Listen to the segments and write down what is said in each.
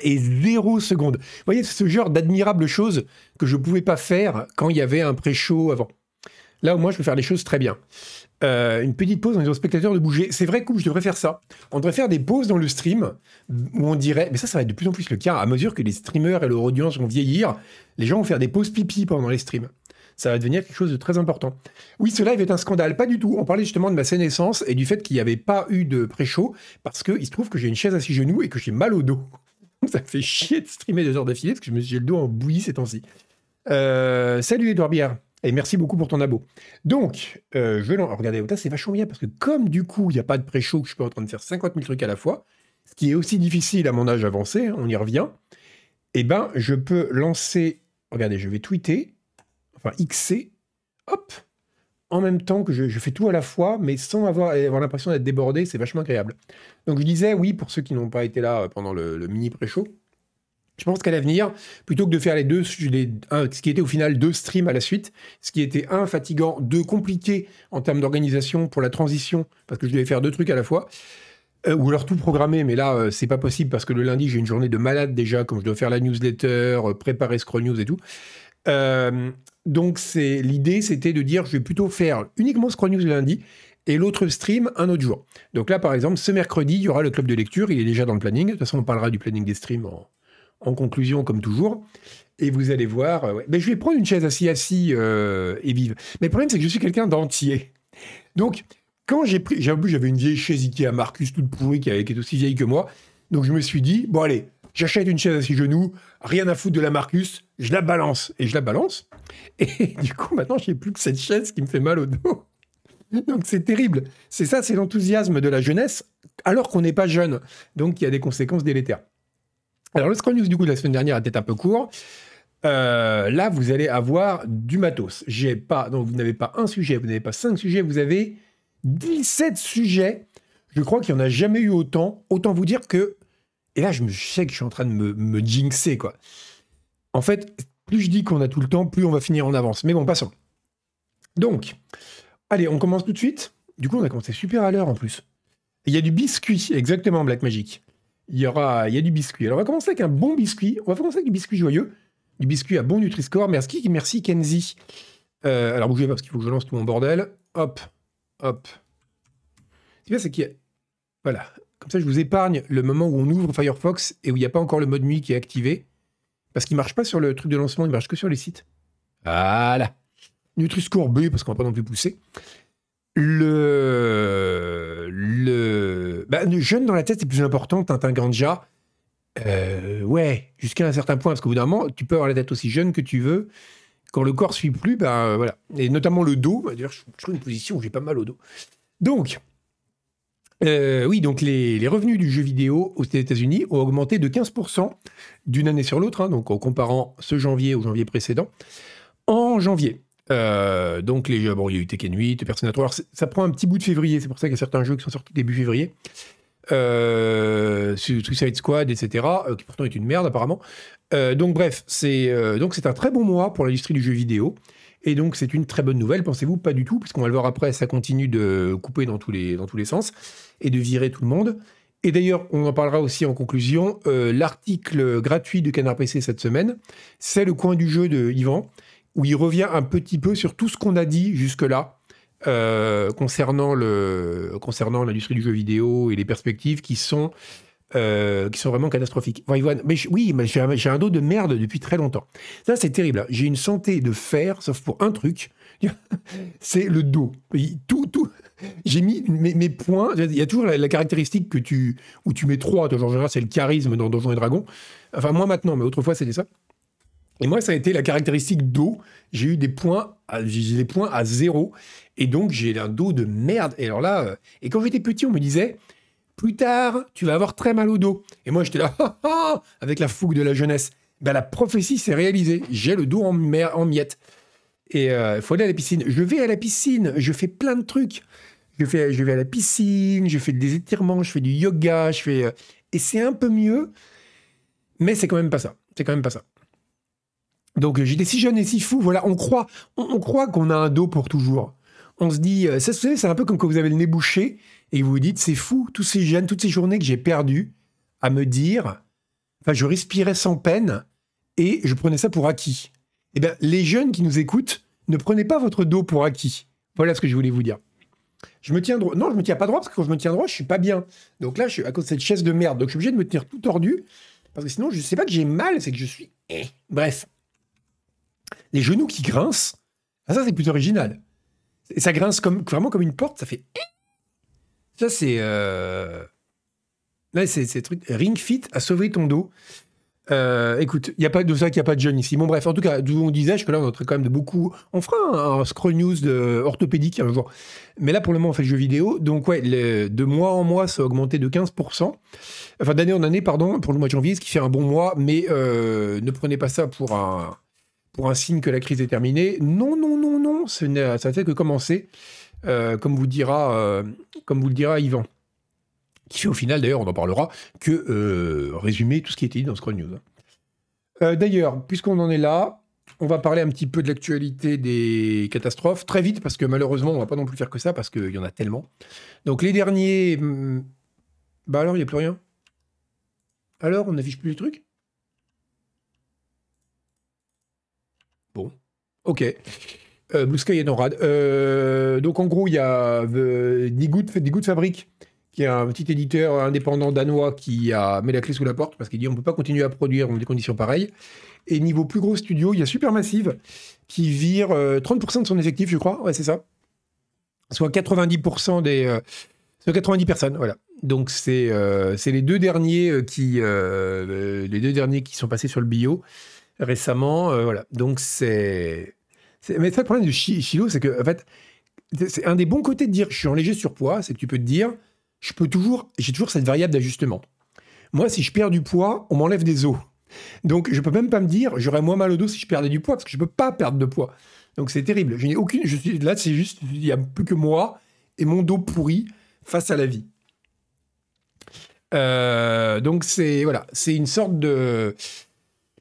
et zéro seconde. Vous voyez, c'est ce genre d'admirable choses que je ne pouvais pas faire quand il y avait un pré-show avant. Là, au moins, je peux faire les choses très bien. Euh, une petite pause en disant aux spectateurs de bouger. C'est vrai que je devrais faire ça. On devrait faire des pauses dans le stream où on dirait, mais ça, ça va être de plus en plus le cas à mesure que les streamers et leur audience vont vieillir. Les gens vont faire des pauses pipi pendant les streams. Ça va devenir quelque chose de très important. Oui, ce live est un scandale. Pas du tout. On parlait justement de ma scène essence et du fait qu'il n'y avait pas eu de pré-show parce qu'il se trouve que j'ai une chaise à six genoux et que j'ai mal au dos. ça me fait chier de streamer deux heures d'affilée parce que je me suis le dos en bouillie ces temps-ci. Euh, salut Edouard Bière. Et merci beaucoup pour ton abo. Donc, euh, je vais regardez, c'est vachement bien parce que comme du coup, il n'y a pas de pré-show, que je suis pas en train de faire 50 000 trucs à la fois, ce qui est aussi difficile à mon âge avancé, hein, on y revient, eh ben, je peux lancer, regardez, je vais tweeter, enfin XC, hop, en même temps que je, fais tout à la fois, mais sans avoir, avoir l'impression d'être débordé, c'est vachement agréable. Donc je disais, oui, pour ceux qui n'ont pas été là pendant le, mini pré-show, je pense qu'à l'avenir, plutôt que de faire les deux, ce qui était au final deux streams à la suite, ce qui était un fatigant, deux compliqué en termes d'organisation pour la transition, parce que je devais faire deux trucs à la fois, euh, ou alors tout programmer, mais là, euh, c'est pas possible parce que le lundi, j'ai une journée de malade déjà, comme je dois faire la newsletter, euh, préparer Scroll News et tout. Donc, c'est l'idée, c'était de dire, je vais plutôt faire uniquement Scroll News le lundi et l'autre stream un autre jour. Donc là, par exemple, ce mercredi, il y aura le club de lecture, il est déjà dans le planning. De toute façon, on parlera du planning des streams en, conclusion, comme toujours. Et vous allez voir. Euh, Mais je vais prendre une chaise assis assis euh, et vive. Mais le problème, c'est que je suis quelqu'un d'entier. Donc, quand j'ai pris. J'avais une vieille chaise Ikea Marcus toute pourrie qui, est aussi vieille que moi. Donc, je me suis dit, bon, allez, j'achète une chaise à six genoux, rien à foutre de la Marcus, je la balance. Et je la balance. Et du coup, maintenant, j'ai plus que cette chaise qui me fait mal au dos. Donc c'est terrible. C'est ça, c'est l'enthousiasme de la jeunesse, alors qu'on n'est pas jeune. Donc il y a des conséquences délétères. Alors, le Scroll News du coup de la semaine dernière était un peu court. Euh, là, vous allez avoir du matos. J'ai pas, donc vous n'avez pas un sujet, vous n'avez pas cinq sujets, vous avez 17 sujets. Je crois qu'il n'y en a jamais eu autant. Autant vous dire que, et là, je, me, sais que je suis en train de me, me jinxer, quoi. En fait, plus je dis qu'on a tout le temps, plus on va finir en avance. Mais bon, passons. Donc, allez, on commence tout de suite. Du coup, on a commencé super à l'heure en plus. Il y a du biscuit, exactement, Black Magic il y aura, il y a du biscuit. Alors on va commencer avec un bon biscuit. On va commencer avec du biscuit joyeux, du biscuit à bon Nutri-Score. Merci, merci Kenzie. Euh, alors bougez pas parce qu'il faut que je lance tout mon bordel. Hop, hop. Ce qui bien, c'est qu'il y a... Voilà. Comme ça, je vous épargne le moment où on ouvre Firefox et où il n'y a pas encore le mode nuit qui est activé. Parce qu'il ne marche pas sur le truc de lancement, il ne marche que sur les sites. Voilà. Nutri-Score B, parce qu'on va pas non plus pousser le, le, bah, jeune dans la tête, c'est plus important, Tintin Ganja. Euh, ouais, jusqu'à un certain point, parce qu'au bout d'un moment, tu peux avoir la tête aussi jeune que tu veux. Quand le corps suit plus, ben voilà. Et notamment le dos. Bah, d'ailleurs, je trouve une position où j'ai pas mal au dos. Donc, euh, oui, donc les, revenus du jeu vidéo aux États-Unis ont augmenté de 15% d'une année sur l'autre, hein, donc en comparant ce janvier au janvier précédent. En janvier, euh, donc les jeux, bon, il y a eu Tekken 8, Persona 3. ça prend un petit bout de février, c'est pour ça qu'il y a certains jeux qui sont sortis début février. Euh, Suicide Squad, etc., qui pourtant est une merde apparemment. Donc bref, c'est c'est un très bon mois pour l'industrie du jeu vidéo. Et donc c'est une très bonne nouvelle, pensez-vous Pas du tout, puisqu'on va le voir après, ça continue de couper dans tous les, dans tous les sens et de virer tout le monde. Et d'ailleurs, on en parlera aussi en conclusion, l'article gratuit de Canard PC cette semaine, c'est le coin du jeu de Yvan, où il revient un petit peu sur tout ce qu'on a dit jusque-là euh, concernant l'industrie du jeu vidéo et les perspectives qui sont euh, qui sont vraiment catastrophiques. mais oui, mais j'ai un, dos de merde depuis très longtemps. Ça, c'est terrible. J'ai une santé de fer, sauf pour un truc, c'est le dos. Tout, tout. J'ai mis mes, points. Il y a toujours la, caractéristique que tu, où tu mets trois. Genre, c'est le charisme dans Donjons et Dragons. Enfin, moi maintenant, mais autrefois, c'était ça. Et moi, ça a été la caractéristique dos. J'ai eu des points, à, des points à zéro. Et donc, j'ai un dos de merde. Et alors là, euh, et quand j'étais petit, on me disait, plus tard, tu vas avoir très mal au dos. Et moi, j'étais là, avec la fougue de la jeunesse. Ben, la prophétie s'est réalisée. J'ai le dos en, en miettes. Et il euh, faut aller à la piscine. Je vais à la piscine. Je fais plein de trucs. Je, fais, je vais à la piscine, je fais des étirements, je fais du yoga, je fais. Euh, et c'est un peu mieux. Mais c'est quand même pas ça. C'est quand même pas ça. Donc j'étais si jeune et si fou, voilà, on croit, on, croit qu'on a un dos pour toujours. On se dit, euh, c'est un peu comme quand vous avez le nez bouché et vous vous dites, c'est fou, tous ces jeunes, toutes ces journées que j'ai perdues à me dire, enfin, je respirais sans peine et je prenais ça pour acquis. Eh bien, les jeunes qui nous écoutent, ne prenez pas votre dos pour acquis. Voilà ce que je voulais vous dire. Je me tiens droit. Non, je me tiens pas droit parce que quand je me tiens droit, je suis pas bien. Donc là, je suis à cause de cette chaise de merde. Donc je suis obligé de me tenir tout tordu parce que sinon, je sais pas que j'ai mal, c'est que je suis. Eh. Bref. Les genoux qui grincent, ah, ça c'est plutôt original. Et ça grince comme, vraiment comme une porte, ça fait. Eh. Ça c'est. Euh... Là, c'est truc. Ring Fit a sauvé ton dos. Euh, écoute, il n'y a pas de ça qu'il n'y a pas de jeunes ici. Bon, bref, en tout cas, d'où on disait, que là, on est quand même de beaucoup. On fera un, scroll news de orthopédique un jour. Mais là, pour le moment, on fait le jeu vidéo. Donc, ouais, de mois en mois, ça a augmenté de 15%. Enfin, d'année en année, pardon, pour le mois de janvier, ce qui fait un bon mois. Mais euh, ne prenez pas ça pour un, pour un signe que la crise est terminée. Non, non, non, non. ça n'a fait que commencer. Euh, comme, vous dira, comme vous le dira Yvan qui fait au final, d'ailleurs, on en parlera, que euh, résumer tout ce qui a été dit dans Scroll News. Euh, d'ailleurs, puisqu'on en est là, on va parler un petit peu de l'actualité des catastrophes, très vite, parce que malheureusement, on va pas non plus faire que ça, parce qu'il y en a tellement. Donc les derniers... Hmm, bah alors, il n'y a plus rien Alors, on n'affiche plus les trucs? Bon, ok. Euh, Blue Sky et NORAD. donc en gros, il y a Digood, Digood Fabric qui est un petit éditeur indépendant danois qui a mis la clé sous la porte parce qu'il dit on ne peut pas continuer à produire dans des conditions pareilles. Et niveau plus gros studio, il y a Supermassive qui vire 30% euh, de son effectif, je crois. Ouais, c'est ça. Soit 90% des. 90 euh, personnes, voilà. Donc c'est euh, les deux derniers qui les deux derniers qui sont passés sur le bio récemment, voilà. Donc c'est mais le problème de Chilo, c'est que fait c'est un des bons côtés de dire je suis en léger surpoids, c'est que tu peux te dire je peux toujours, j'ai toujours cette variable d'ajustement. Moi, si je perds du poids, on m'enlève des os. Donc, je peux même pas me dire, j'aurais moins mal au dos si je perdais du poids, parce que je peux pas perdre de poids. Donc, c'est terrible. Je n'ai aucune, là, c'est juste, il y a plus que moi et mon dos pourri face à la vie. Euh, donc, c'est voilà, c'est une sorte de,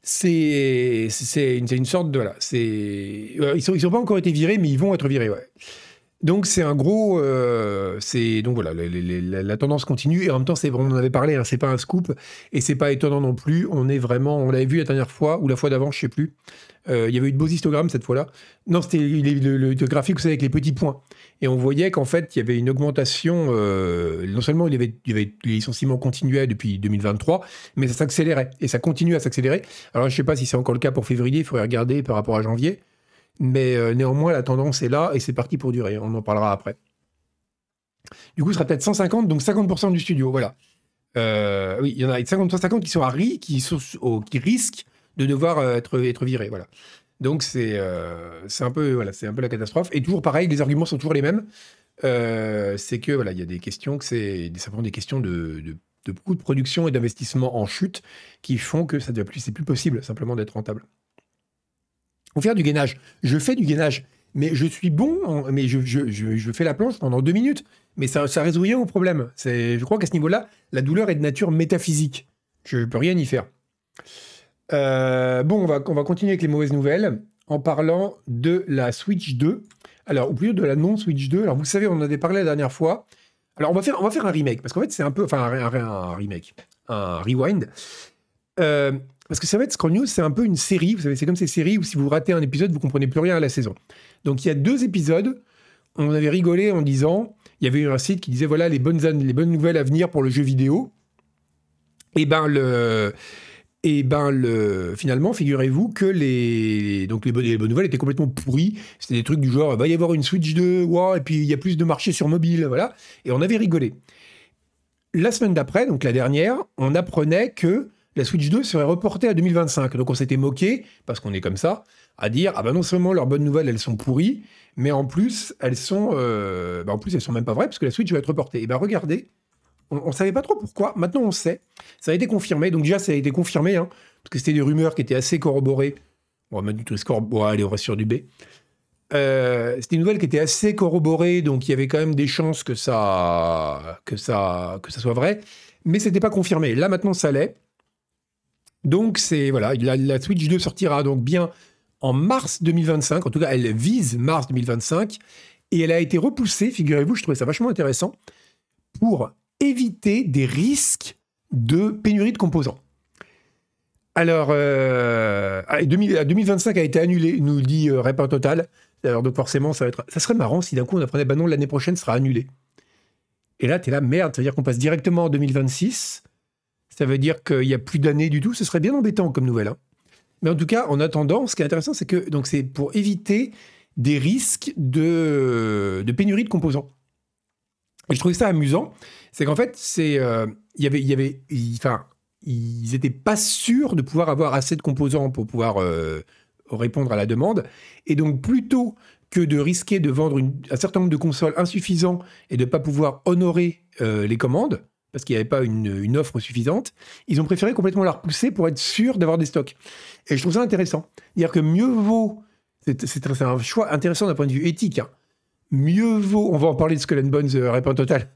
c'est une, une, sorte de voilà, euh, ils sont ils pas encore été virés, mais ils vont être virés, ouais. Donc c'est un gros, euh, c'est donc voilà, la, tendance continue et en même temps c'est, on en avait parlé, hein, c'est pas un scoop et c'est pas étonnant non plus. On est vraiment, on l'avait vu la dernière fois ou la fois d'avant, je sais plus. Euh, il y avait eu de beaux histogrammes cette fois-là. Non, c'était le, graphique, vous savez, avec les petits points. Et on voyait qu'en fait, il y avait une augmentation. Euh, non seulement il y, avait, il y avait les licenciements continuaient depuis 2023, mais ça s'accélérait et ça continue à s'accélérer. Alors je sais pas si c'est encore le cas pour février, il faudrait regarder par rapport à janvier. Mais euh, néanmoins, la tendance est là et c'est parti pour durer. On en parlera après. Du coup, ce sera peut-être 150, donc 50% du studio. Voilà. Euh, oui, il y en a 50, 50 qui sont à RI, qui, risquent de devoir euh, être, virés. Voilà. Donc, c'est un, peu, voilà, un peu la catastrophe. Et toujours pareil, les arguments sont toujours les mêmes. c'est que voilà, il y a des questions, que c'est des questions de, de, de de production et d'investissement en chute qui font que ça devient plus, c'est plus possible simplement d'être rentable faut faire du gainage. Je fais du gainage, mais je suis bon, mais je, je, fais la planche pendant deux minutes, mais ça, ça résout rien au problème. Je crois qu'à ce niveau-là, la douleur est de nature métaphysique. Je ne peux rien y faire. Euh, bon, on va, on va continuer avec les mauvaises nouvelles en parlant de la Switch 2. Alors, ou plutôt de la non-Switch 2. Alors, vous savez, on en avait parlé la dernière fois. Alors, on va faire, on va faire un remake, parce qu'en fait, c'est un peu... Enfin, un, un, remake. Un rewind. Euh, parce que ça va être Scroll News, c'est un peu une série. Vous savez, c'est comme ces séries où si vous ratez un épisode, vous comprenez plus rien à la saison. Donc il y a deux épisodes. On avait rigolé en disant, il y avait eu un site qui disait voilà les bonnes, les bonnes nouvelles à venir pour le jeu vidéo. Et ben le, et ben le, finalement, figurez-vous que les, donc les bonnes, nouvelles étaient complètement pourries. C'était des trucs du genre, il va y avoir une Switch 2, wow, et puis il y a plus de marché sur mobile, voilà. Et on avait rigolé. La semaine d'après, donc la dernière, on apprenait que la Switch 2 serait reportée à 2025. Donc on s'était moqué, parce qu'on est comme ça, à dire ah ben non seulement leurs bonnes nouvelles elles sont pourries, mais en plus elles sont, euh, ben en plus elles sont même pas vraies parce que la Switch va être reportée. Et ben regardez, on, ne savait pas trop pourquoi. Maintenant on sait. Ça a été confirmé. Donc déjà ça a été confirmé, hein, parce que c'était des rumeurs qui étaient assez corroborées. On va mettre du score. Bon allez on reste sur du B. Euh, c'était une nouvelle qui était assez corroborée, donc il y avait quand même des chances que ça, que ça, que ça soit vrai, mais c'était pas confirmé. Là maintenant ça l'est. Donc c'est voilà, la, Switch 2 sortira donc bien en mars 2025. En tout cas, elle vise mars 2025 et elle a été repoussée. Figurez-vous, je trouvais ça vachement intéressant pour éviter des risques de pénurie de composants. Alors, euh, 2025 a été annulé, nous dit euh, Total. Alors, donc forcément, ça va être. Ça serait marrant si d'un coup on apprenait, bah non, l'année prochaine sera annulé. Et là, tu es là, merde, ça veut dire qu'on passe directement en 2026. Ça veut dire qu'il n'y a plus d'années du tout. Ce serait bien embêtant comme nouvelle. Hein. Mais en tout cas, en attendant, ce qui est intéressant, c'est que c'est pour éviter des risques de, pénurie de composants. Et je trouvais ça amusant, c'est qu'en fait, c'est euh, y avait, y avait, ils n'étaient pas sûrs de pouvoir avoir assez de composants pour pouvoir euh, répondre à la demande. Et donc, plutôt que de risquer de vendre un certain nombre de consoles insuffisants et de ne pas pouvoir honorer euh, les commandes, parce qu'il n'y avait pas une, offre suffisante, ils ont préféré complètement la repousser pour être sûr d'avoir des stocks. Et je trouve ça intéressant. Dire que mieux vaut, c'est un choix intéressant d'un point de vue éthique, hein. mieux vaut, on va en parler de Skull and Bones euh, Total,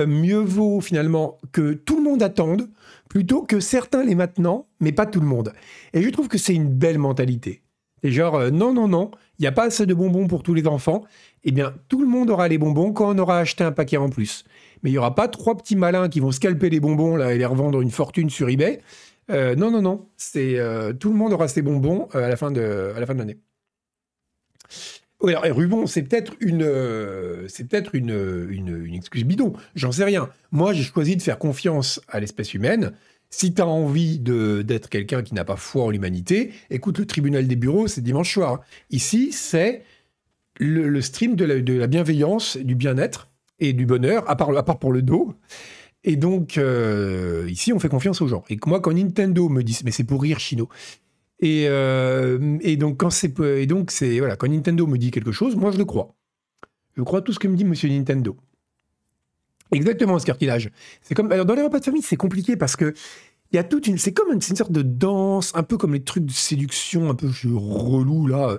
euh, mieux vaut finalement que tout le monde attende plutôt que certains les maintenant, mais pas tout le monde. Et je trouve que c'est une belle mentalité. C'est genre, euh, non, non, non, il n'y a pas assez de bonbons pour tous les enfants. Eh bien, tout le monde aura les bonbons quand on aura acheté un paquet en plus. Mais il n'y aura pas trois petits malins qui vont scalper les bonbons là, et les revendre une fortune sur eBay. Euh, non, non, non. C'est, tout le monde aura ses bonbons à la fin de, à la fin de l'année. Alors, Rubon, c'est peut-être une, euh, c'est peut-être une, une, excuse bidon. J'en sais rien. Moi, j'ai choisi de faire confiance à l'espèce humaine. Si tu as envie d'être quelqu'un qui n'a pas foi en l'humanité, écoute le tribunal des bureaux, c'est dimanche soir. Ici, c'est le, stream de la, de la, bienveillance, du bien-être et du bonheur, à part, pour le dos. Et donc, euh, ici, on fait confiance aux gens. Et moi, quand Nintendo me dit, mais c'est pour rire, Chino, euh, et, donc, quand c'est, et donc c'est, voilà, quand Nintendo me dit quelque chose, moi je le crois. Je crois tout ce que me dit Monsieur Nintendo. Exactement, ce cartilage. C'est comme, alors dans les repas de famille, c'est compliqué parce que il y a toute une, c'est comme une, une, sorte de danse, un peu comme les trucs de séduction, un peu relou là.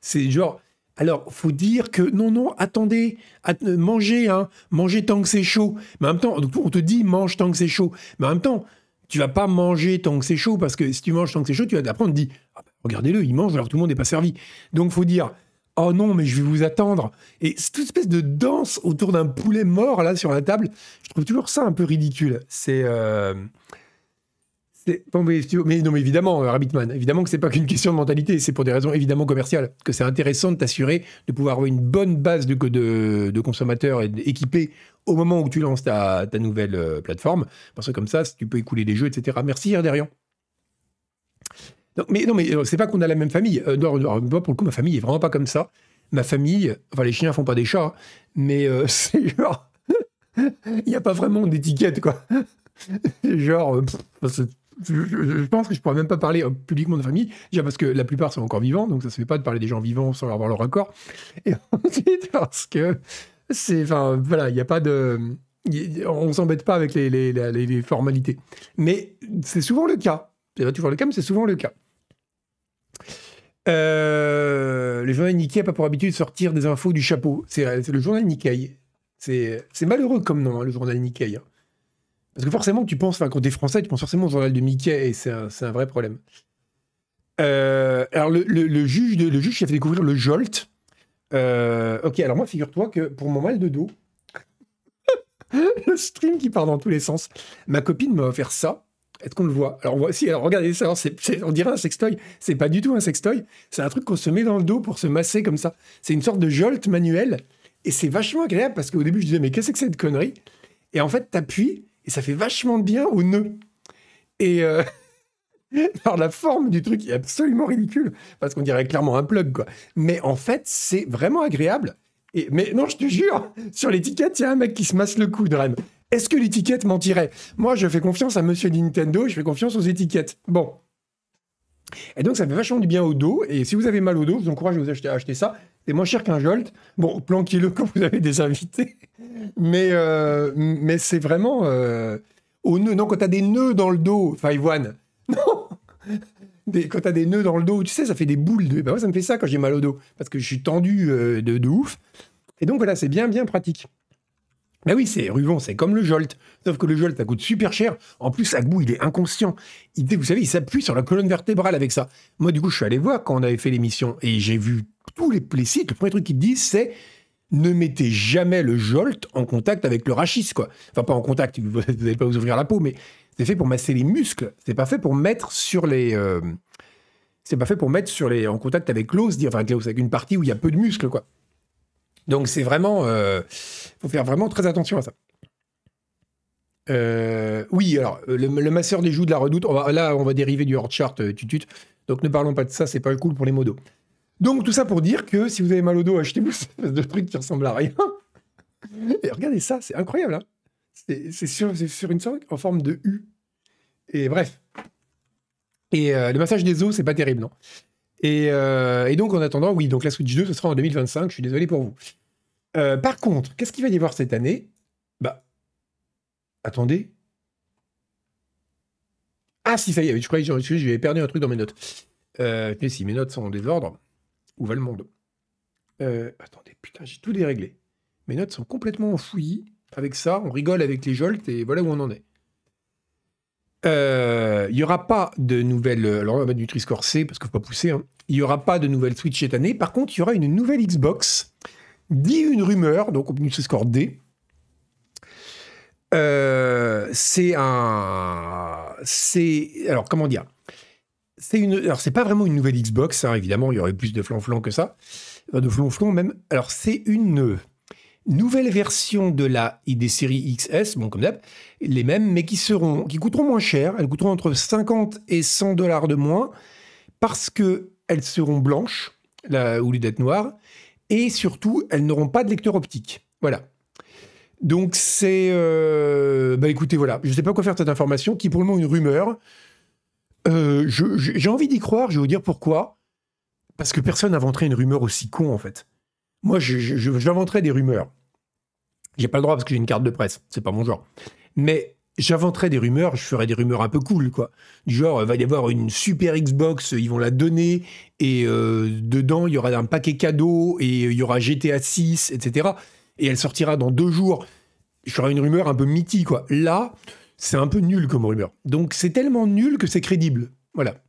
C'est genre, alors faut dire que non, non, attendez, mangez, hein, mangez tant que c'est chaud. Mais en même temps, on te dit mange tant que c'est chaud. Mais en même temps, tu vas pas manger tant que c'est chaud, parce que si tu manges tant que c'est chaud, tu vas apprendre, on te dit, ah bah, regardez-le, il mange alors tout le monde n'est pas servi. Donc faut dire, oh non, mais je vais vous attendre. Et cette espèce de danse autour d'un poulet mort là sur la table, je trouve toujours ça un peu ridicule. C'est euh, mais, non, mais évidemment, euh, Rabbitman, évidemment que c'est pas qu'une question de mentalité, c'est pour des raisons évidemment commerciales, que c'est intéressant de t'assurer de pouvoir avoir une bonne base de, de, de consommateurs équipés au moment où tu lances ta, nouvelle euh, plateforme, parce que comme ça, tu peux écouler des jeux, etc. Merci, Erderian. mais non, mais euh, c'est pas qu'on a la même famille. moi, pour le coup, ma famille est vraiment pas comme ça. Ma famille, enfin, les chiens font pas des chats, mais c'est genre. Il n'y a pas vraiment d'étiquette, quoi. genre, je, pense que je pourrais même pas parler euh, publiquement de famille, déjà parce que la plupart sont encore vivants, donc ça se fait pas de parler des gens vivants sans avoir leur accord. Et ensuite parce que c'est, enfin, voilà, il n'y a pas de, on s'embête pas avec les, formalités. Mais c'est souvent le cas. C'est pas toujours le cas, mais c'est souvent le cas. Euh, le journal Nikkei n'a pas pour habitude de sortir des infos du chapeau. C'est le journal Nikkei. C'est malheureux comme nom, hein, le journal Nikkei. Hein. Parce que forcément, tu penses, quand tu es français, tu penses forcément au journal de Mickey, et c'est un, vrai problème. Euh, alors, le, juge de, le juge qui a fait découvrir le Jolt. Euh, ok, alors moi, figure-toi que pour mon mal de dos, le stream qui part dans tous les sens, ma copine m'a offert ça. Est-ce qu'on le voit? Alors, voici, alors regardez ça, on dirait un sextoy. C'est pas du tout un sextoy, c'est un truc qu'on se met dans le dos pour se masser comme ça. C'est une sorte de Jolt manuel, et c'est vachement agréable parce qu'au début, je disais, mais qu'est-ce que c'est de connerie? Et en fait, t'appuies, et ça fait vachement de bien au nœud. Et euh, alors la forme du truc est absolument ridicule parce qu'on dirait clairement un plug quoi. Mais en fait, c'est vraiment agréable. Mais non, je te jure, sur l'étiquette, il y a un mec qui se masse le coude, Ren. Est-ce que l'étiquette mentirait? Moi, je fais confiance à Monsieur Nintendo, je fais confiance aux étiquettes. Bon. Et donc, ça fait vachement du bien au dos. Et si vous avez mal au dos, je vous encourage à vous acheter, à acheter ça. C'est moins cher qu'un Jolt. Bon, planquez-le quand vous avez des invités. Mais, euh, mais c'est vraiment euh, au nœud. Non, quand t'as des nœuds dans le dos, Five One. Non Quand t'as des nœuds dans le dos, tu sais, ça fait des boules. De... Ben moi, ça me fait ça quand j'ai mal au dos. Parce que je suis tendu euh, de, ouf. Et donc, voilà, c'est bien, bien pratique. Ben oui, c'est Ruvon, c'est comme le Jolt. Sauf que le Jolt, ça coûte super cher. En plus, Agbou, il est inconscient. Vous savez, il s'appuie sur la colonne vertébrale avec ça. Moi, du coup, je suis allé voir quand on avait fait l'émission et j'ai vu tous les, les sites. Le premier truc qu'ils disent, c'est ne mettez jamais le jolt en contact avec le rachis, quoi. Enfin, pas en contact, vous n'allez pas vous ouvrir la peau, mais c'est fait pour masser les muscles. C'est pas fait pour mettre sur les. euh, c'est pas fait pour mettre sur les, en contact avec l'os, enfin, avec une partie où il y a peu de muscles, quoi. Donc c'est vraiment. Il faut faire vraiment très attention à ça. Euh, oui, alors, le, masseur des joues de la redoute, on va- là, on va dériver du hors chart euh, tutut. Donc ne parlons pas de ça, c'est pas cool pour les modos. Donc tout ça pour dire que si vous avez mal au dos, achetez-vous cette espèce de truc qui ressemble à rien. Et regardez ça, c'est incroyable. Hein c'est sur, une sorte en forme de U. Et bref. Et euh, le massage des os, c'est pas terrible, non et, euh, donc en attendant, oui, donc la Switch 2, ce sera en 2025. Je suis désolé pour vous. Euh, par contre, qu'est-ce qu'il va y avoir cette année? Bah, attendez. Ah si, ça y est, je croyais que j'avais perdu un truc dans mes notes. Si mes notes sont en désordre, où va le monde Euh, Attendez, putain, j'ai tout déréglé. Mes notes sont complètement enfouies. Avec ça, on rigole avec les jolts et voilà où on en est. Euh, Il n'y aura pas de nouvelle. Alors, on va mettre Nutri-Score C parce qu'il ne faut pas pousser. hein. Il n'y aura pas de nouvelle Switch cette année. Par contre, il y aura une nouvelle Xbox. Dit une rumeur, donc Nutri-Score D. Euh, c'est un. C'est. Alors, comment dire? C'est une. Alors, c'est pas vraiment une nouvelle Xbox, hein, évidemment, il y aurait plus de flanflan que ça. De flonflon même. Alors, c'est une nouvelle version de la des séries XS, bon, comme d'hab, les mêmes, mais qui seront. qui coûteront moins cher. Elles coûteront entre 50 et 100 dollars de moins parce que elles seront blanches, là, au lieu d'être noires, et surtout, elles n'auront pas de lecteur optique. Voilà. Donc c'est... euh, Bah écoutez, voilà, je ne sais pas quoi faire de cette information, qui est pour le moment une rumeur. Euh, J'ai envie d'y croire, je vais vous dire pourquoi. Parce que personne n'inventerait une rumeur aussi con, en fait. Moi, j'inventerais des rumeurs. J'ai pas le droit parce que j'ai une carte de presse, c'est pas mon genre. Mais j'inventerais des rumeurs, je ferais des rumeurs un peu cool, quoi. Du genre, il va y avoir une super Xbox, ils vont la donner, et euh, dedans, il y aura un paquet cadeau, et il y aura GTA 6, etc. Et elle sortira dans deux jours. Je ferai une rumeur un peu mythique, quoi. Là, c'est un peu nul comme rumeur. Donc, c'est tellement nul que c'est crédible. Voilà.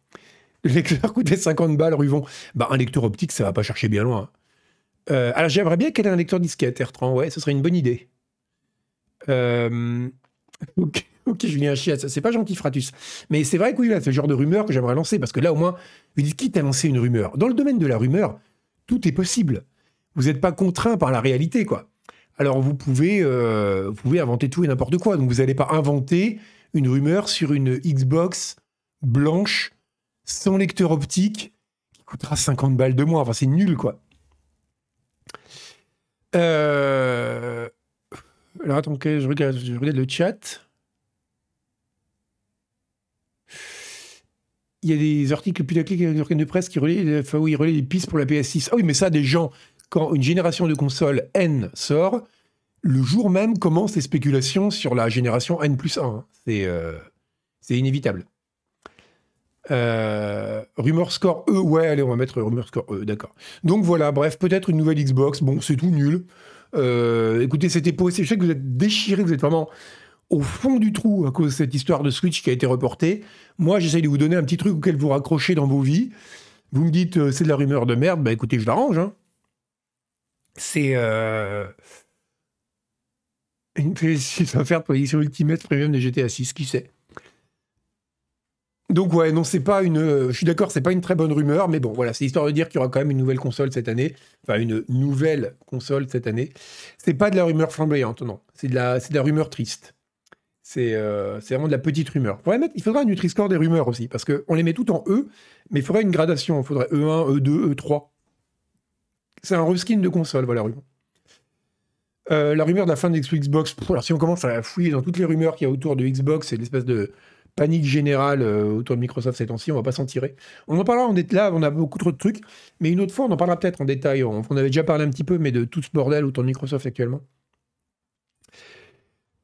Le lecteur coûtait 50 balles, Ruvon. Bah, un lecteur optique, ça va pas chercher bien loin. Euh, alors, j'aimerais bien qu'elle ait un lecteur disquette, R30. Ouais, ce serait une bonne idée. Euh, Ok, ok, Julien Chias, c'est pas gentil, Fratus. Mais c'est vrai que oui, là, c'est le genre de rumeur que j'aimerais lancer, parce que là, au moins, vous dites, quitte à lancer une rumeur. Dans le domaine de la rumeur, tout est possible. Vous n'êtes pas contraint par la réalité, quoi. Alors, vous pouvez, euh, vous pouvez inventer tout et n'importe quoi. Donc, vous n'allez pas inventer une rumeur sur une Xbox blanche, sans lecteur optique, qui coûtera 50 balles de moins. Enfin, c'est nul, quoi. Euh... Alors, attends, que je regarde, je regarde le chat. Il y a des articles putaclic avec des organes de presse qui relaient des pistes pour la PS6. Ah oui, mais ça, des gens, quand une génération de consoles N sort, le jour même commencent les spéculations sur la génération N plus 1. C'est euh, c'est inévitable. Euh, rumor score E, ouais, allez, on va mettre rumor score E, d'accord. Donc voilà, bref, peut-être une nouvelle Xbox. Bon, c'est tout nul. Euh, écoutez, c'était possible. Je sais que vous êtes déchirés, vous êtes vraiment au fond du trou à cause de cette histoire de Switch qui a été reportée. Moi, j'essaye de vous donner un petit truc auquel vous raccrochez dans vos vies. Vous me dites, euh, c'est de la rumeur de merde. Bah écoutez, je l'arrange. Hein. C'est. Euh... Une PS6 offerte pour l'édition Ultimate Premium de GTA 6, qui sait donc ouais, non, c'est pas une. euh, Je suis d'accord, c'est pas une très bonne rumeur, mais bon, voilà, c'est histoire de dire qu'il y aura quand même une nouvelle console cette année, enfin une nouvelle console cette année. C'est pas de la rumeur flamboyante, non. C'est de la, de la rumeur triste. C'est, euh, c'est vraiment de la petite rumeur. Il faudra un Nutri-Score des rumeurs aussi, parce que on les met toutes en E, mais il faudrait une gradation. Il faudrait E E1, E2, E3. C'est un reskin de console, voilà, rumeur. Euh, la rumeur de la fin de Xbox. Alors si on commence à fouiller dans toutes les rumeurs qu'il y a autour de Xbox et l'espèce de panique générale euh, autour de Microsoft ces temps-ci, on va pas s'en tirer. On en parlera, on est là, on a beaucoup trop de trucs, mais une autre fois, on en parlera peut-être en détail. On, avait déjà parlé un petit peu, mais de tout ce bordel autour de Microsoft actuellement.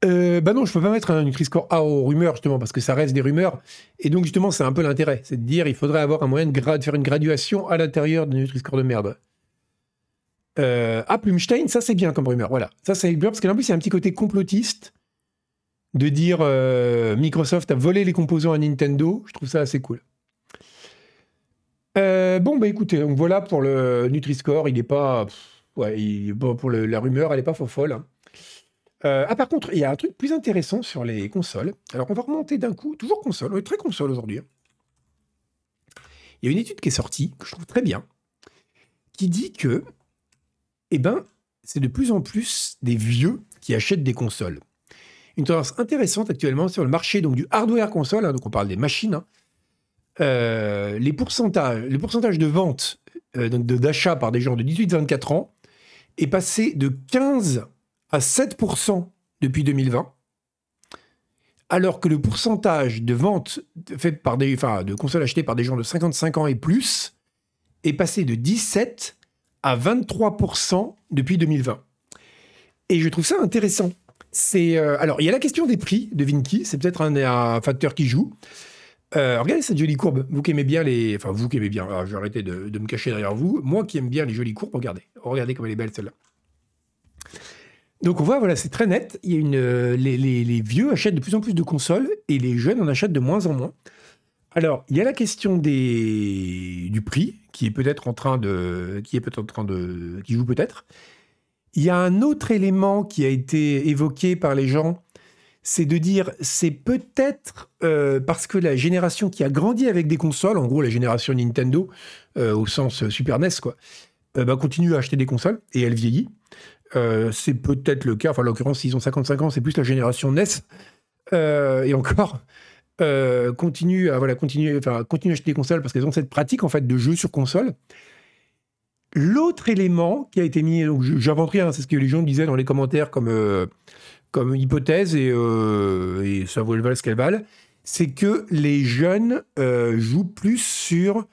Euh, bah non, je peux pas mettre un Nutri-Score A aux rumeurs, justement, parce que ça reste des rumeurs. Et donc, justement, c'est un peu l'intérêt. C'est de dire, il faudrait avoir un moyen de, de faire une graduation à l'intérieur de Nutri-Score de merde. Euh, ah, Plumstein, ça c'est bien comme rumeur. Voilà. Ça c'est bien parce qu'en plus, il y a un petit côté complotiste de dire euh, Microsoft a volé les composants à Nintendo. Je trouve ça assez cool. Euh, bon, bah écoutez, donc voilà pour le Nutri-Score. Il est pas. ouais, bon, pour la rumeur, elle est pas faux folle. hein. Euh, ah, par contre, il y a un truc plus intéressant sur les consoles. Alors, on va remonter d'un coup, toujours console, on est très console aujourd'hui. hein. Il y a une étude qui est sortie, que je trouve très bien, qui dit que, eh ben, c'est de plus en plus des vieux qui achètent des consoles. Une tendance intéressante actuellement sur le marché donc, du hardware console, hein, donc on parle des machines, hein. Euh, les, pourcentages, les pourcentages de vente, euh, d'achat par des gens de 18-24 ans, est passé de 15 à 7% depuis 2020, alors que le pourcentage de ventes fait par des, de consoles achetées par des gens de 55 ans et plus est passé de 17 à 23% depuis 2020. Et je trouve ça intéressant. Euh, alors il y a la question des prix de Vinky, c'est peut-être un, facteur qui joue. Euh, regardez cette jolie courbe. Vous qui aimez bien les, enfin vous qui aimez bien. alors, je vais arrêter de, me cacher derrière vous. Moi qui aime bien les jolies courbes, regardez, regardez comme elle est belle celle-là. Donc on voit, voilà, c'est très net. Il y a une, euh, les vieux achètent de plus en plus de consoles et les jeunes en achètent de moins en moins. Alors, il y a la question du prix qui est peut-être en train de, qui est peut-être en train de, qui joue peut-être. Il y a un autre élément qui a été évoqué par les gens, c'est de dire c'est peut-être euh, parce que la génération qui a grandi avec des consoles, en gros la génération Nintendo euh, au sens euh, Super NES, quoi, bah, continue à acheter des consoles et elle vieillit. C'est peut-être le cas, enfin en l'occurrence s'ils ont 55 ans, c'est plus la génération NES. Et encore, euh, continue à voilà, continue, enfin, à acheter des consoles parce qu'elles ont cette pratique en fait de jeu sur console. L'autre élément qui a été mis, donc j'invente rien, c'est ce que les gens disaient dans les commentaires comme, euh, comme hypothèse et, euh, ça vaut ce qu'elle valent, c'est que les jeunes euh, jouent plus sur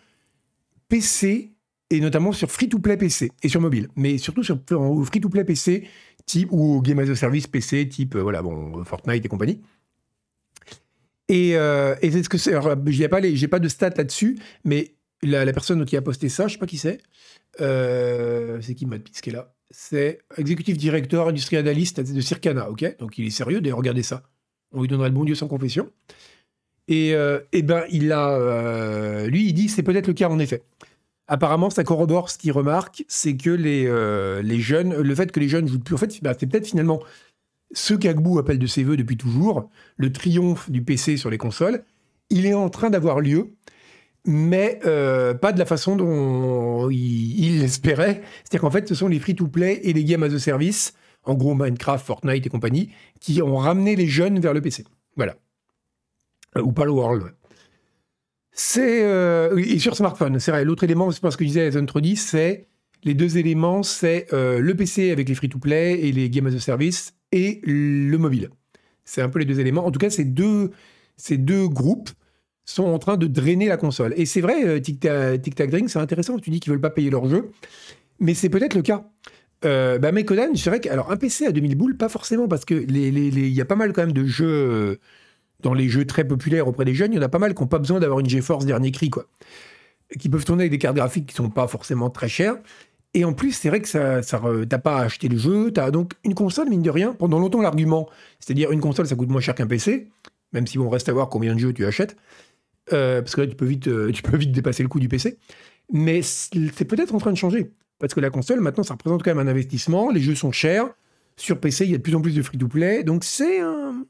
PC et notamment sur free-to-play PC et sur mobile, mais surtout sur free-to-play PC type ou Game as a Service PC type voilà bon Fortnite et compagnie. Et, euh, et ce que c'est. alors, J'ai pas, pas de stats là-dessus, mais la, personne qui a posté ça, je sais pas qui c'est. Euh, c'est qui Matt qui est là C'est exécutif directeur, industrie analyste de Circana, ok? Donc il est sérieux, d'ailleurs, regardez ça. On lui donnerait le bon Dieu sans confession. Et, euh, ben, il a. euh, lui, il dit c'est peut-être le cas en effet. Apparemment, ça corrobore ce qu'il remarque, c'est que les, euh, les jeunes, le fait que les jeunes jouent plus, en fait, bah, c'est peut-être finalement ce qu'Agbou appelle de ses voeux depuis toujours, le triomphe du PC sur les consoles. Il est en train d'avoir lieu, mais euh, pas de la façon dont il l'espérait. C'est-à-dire qu'en fait, ce sont les free-to-play et les games as a service, en gros Minecraft, Fortnite et compagnie, qui ont ramené les jeunes vers le PC. Voilà. Euh, ou Palo World. ouais. C'est euh, sur smartphone, c'est vrai. L'autre élément, c'est pas ce que disait Zentrodi, c'est les deux éléments, c'est le PC avec les free-to-play et les games as a service et le mobile. C'est un peu les deux éléments. En tout cas, ces deux, ces deux groupes sont en train de drainer la console. Et c'est vrai, euh, Tic Tac Drink, c'est intéressant. Tu dis qu'ils veulent pas payer leur jeu, mais c'est peut-être le cas. Euh, bah, Mekodan, c'est vrai que un PC à 2000 boules, pas forcément, parce que les- y a pas mal de jeux euh, dans les jeux très populaires auprès des jeunes. Il y en a pas mal qui n'ont pas besoin d'avoir une GeForce dernier cri, quoi, qui peuvent tourner avec des cartes graphiques qui sont pas forcément très chères. Et en plus, c'est vrai que ça, ça t'as pas à acheter le jeu, t'as donc une console, mine de rien. Pendant longtemps, l'argument, c'est-à-dire une console, ça coûte moins cher qu'un PC, même si bon, reste à voir combien de jeux tu achètes, Euh, parce que là, tu peux vite, euh, tu peux vite dépasser le coût du PC. Mais c'est peut-être en train de changer, parce que la console, maintenant, ça représente quand même un investissement. Les jeux sont chers. Sur PC, il y a de plus en plus de free-to-play, donc c'est un,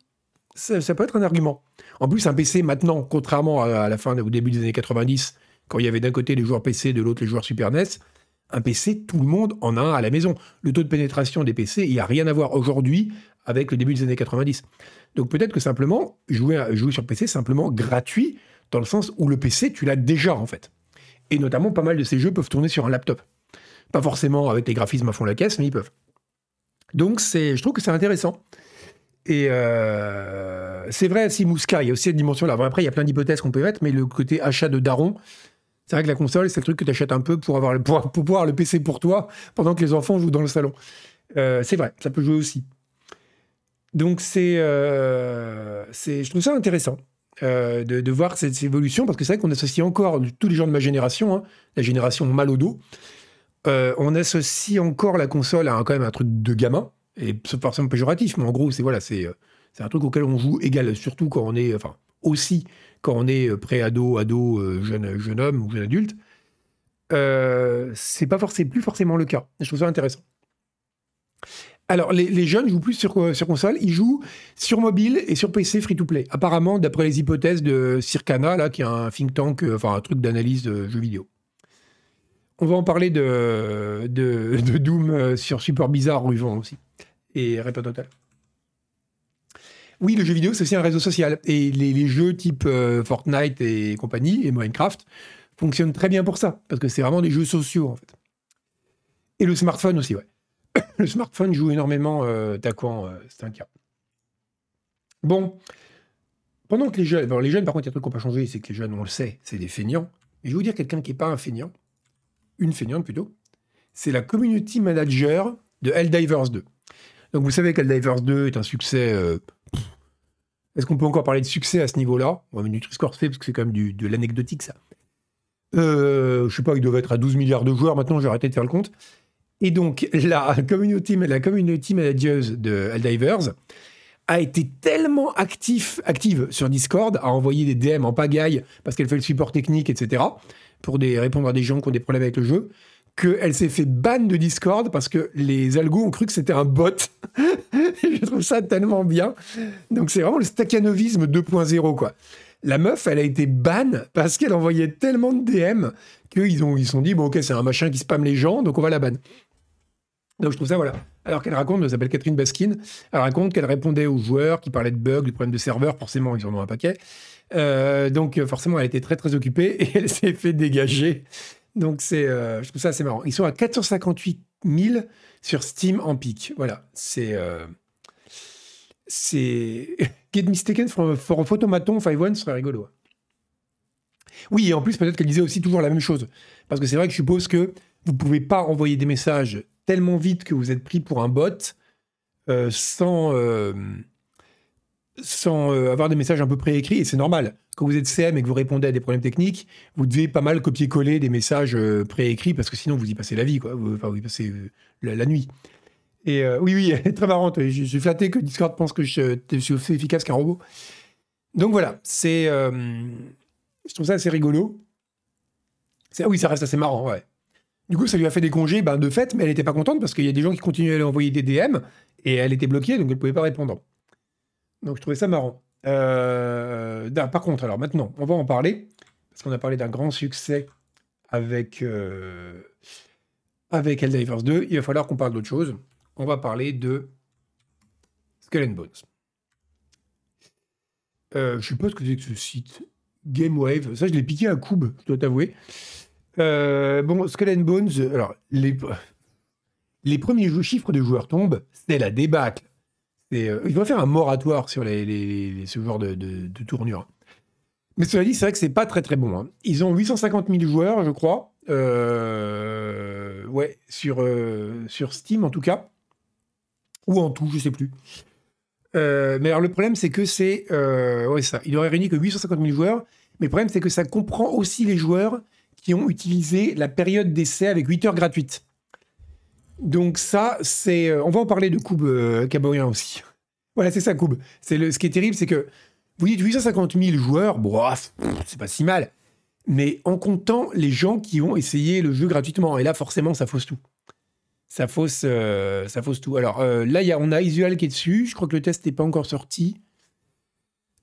ça, peut être un argument. En plus, un PC maintenant, contrairement à la fin, au début des années 90, quand il y avait d'un côté les joueurs PC, de l'autre les joueurs Super NES, un PC, tout le monde en a un à la maison. Le taux de pénétration des PC, il n'y a rien à voir aujourd'hui avec le début des années 90. Donc peut-être que simplement, jouer, sur PC, simplement gratuit, dans le sens où le PC, tu l'as déjà en fait. Et notamment, pas mal de ces jeux peuvent tourner sur un laptop. Pas forcément avec les graphismes à fond la caisse, mais ils peuvent. Donc je trouve que c'est intéressant. Et euh, c'est vrai, si Mouska, il y a aussi cette dimension-là. Après, il y a plein d'hypothèses qu'on peut mettre, mais le côté achat de daron, c'est vrai que la console, c'est le truc que tu achètes un peu pour avoir, pouvoir le PC pour toi pendant que les enfants jouent dans le salon. Euh, c'est vrai, ça peut jouer aussi. Donc c'est, euh, je trouve ça intéressant euh, de, voir cette évolution parce que c'est vrai qu'on associe encore tous les gens de ma génération, hein, la génération mal au dos, on associe encore la console à un, quand même un truc de gamin et c'est forcément péjoratif, mais en gros c'est voilà, un truc auquel on joue égal, surtout quand on est, enfin aussi quand on est euh, pré-ado, ado, euh, jeune, jeune homme ou jeune adulte. Euh, c'est pas forcément plus forcément le cas. Je trouve ça intéressant. Alors, les, jeunes jouent plus sur, console, ils jouent sur mobile et sur PC free-to-play. Apparemment, d'après les hypothèses de Circana, là, qui est un think tank, euh, enfin un truc d'analyse de jeux vidéo. On va en parler de, Doom euh, sur Super Bizarre Ruvant aussi. Et Répète Total. Oui, le jeu vidéo, c'est aussi un réseau social. Et les, jeux type euh, Fortnite et compagnie, et Minecraft, fonctionnent très bien pour ça. Parce que c'est vraiment des jeux sociaux, en fait. Et le smartphone aussi, ouais. le smartphone joue énormément euh, quoi euh, c'est un cas. Bon, pendant que les jeunes, les jeunes, par contre, il y a un truc qui n'a pas changé, c'est que les jeunes, on le sait, c'est des feignants. Et je vais vous dire quelqu'un qui n'est pas un feignant, une feignante plutôt, c'est la community manager de Helldivers 2. Donc vous savez qu'Helldivers 2 est un succès. Euh, est-ce qu'on peut encore parler de succès à ce niveau-là? On va mettre score fait parce que c'est quand même de l'anecdotique ça. Euh, je sais pas, il devait être à 12 milliards de joueurs maintenant, j'ai arrêté de faire le compte. Et donc, la community, la community manager de Helldivers a été tellement active sur Discord, a envoyé des DM en pagaille parce qu'elle fait le support technique, etc., pour répondre à des gens qui ont des problèmes avec le jeu, qu'elle s'est fait ban de Discord parce que les algos ont cru que c'était un bot. je trouve ça tellement bien. Donc c'est vraiment le staccanovisme 2.0, quoi. La meuf, elle a été ban parce qu'elle envoyait tellement de DM qu'ils ont, ils sont dit, bon ok, c'est un machin qui spamme les gens, donc on va la ban. Donc je trouve ça, voilà. Alors qu'elle raconte, elle s'appelle Catherine Baskin, elle raconte qu'elle répondait aux joueurs qui parlaient de bugs, de problèmes de serveur, forcément ils en ont un paquet. Euh, donc forcément elle était très très occupée et elle s'est fait dégager. Donc c'est, euh, je trouve ça assez marrant. Ils sont à 458 000 sur Steam en pic. Voilà, c'est... Euh, c'est... Get mistaken for, for a photomaton 5-1 serait rigolo. Oui, et en plus, peut-être qu'elle disait aussi toujours la même chose. Parce que c'est vrai que je suppose que vous ne pouvez pas envoyer des messages tellement vite que vous êtes pris pour un bot euh, sans, sans euh, avoir des messages un peu préécrits. Et c'est normal. Quand vous êtes CM et que vous répondez à des problèmes techniques, vous devez pas mal copier-coller des messages préécrits parce que sinon vous y passez la vie, quoi. Enfin, vous y passez la, nuit. Et oui, oui, elle est très marrante. Je, suis flatté que Discord pense que je, suis aussi efficace qu'un robot. Donc voilà, c'est. je trouve ça assez rigolo. Oui, ça reste assez marrant, ouais. Du coup, ça lui a fait des congés ben, de fait, mais elle n'était pas contente parce qu'il y a des gens qui continuaient à lui envoyer des DM et elle était bloquée, donc elle ne pouvait pas répondre. Donc je trouvais ça marrant. Euh, par contre, alors maintenant, on va en parler parce qu'on a parlé d'un grand succès avec, euh, avec Helldivers 2. Il va falloir qu'on parle d'autre chose. On va parler de Skull and Bones. Euh, je sais pas ce que c'est que ce site. GameWave. Ça, je l'ai piqué à Koub, je dois t'avouer. Euh, bon, Skull and Bones, alors, les, les premiers chiffres de joueurs tombent, c'est la débâcle. Euh, il faut faire un moratoire sur ce genre de, tournure. Mais cela dit, c'est vrai que c'est pas très très bon. Hein. Ils ont 850 000 joueurs, je crois. Euh, ouais, sur, sur Steam en tout cas. Ou en tout, je sais plus. mais alors le problème, c'est que c'est. ouais, ça. Il aurait réuni que 850 000 joueurs. Mais le problème, c'est que ça comprend aussi les joueurs qui ont utilisé la période d'essai avec 8 heures gratuites. Donc ça, c'est... Euh, on va en parler de Koub euh, aussi. Voilà, c'est ça, Koub. Le, ce qui est terrible, c'est que vous dites 850 000 joueurs, bref, c'est pas si mal. Mais en comptant les gens qui ont essayé le jeu gratuitement. Et là, forcément, ça fausse tout. Ça fausse, euh, ça fausse tout. Alors euh, là, on a Isual qui est dessus. Je crois que le test n'est pas encore sorti.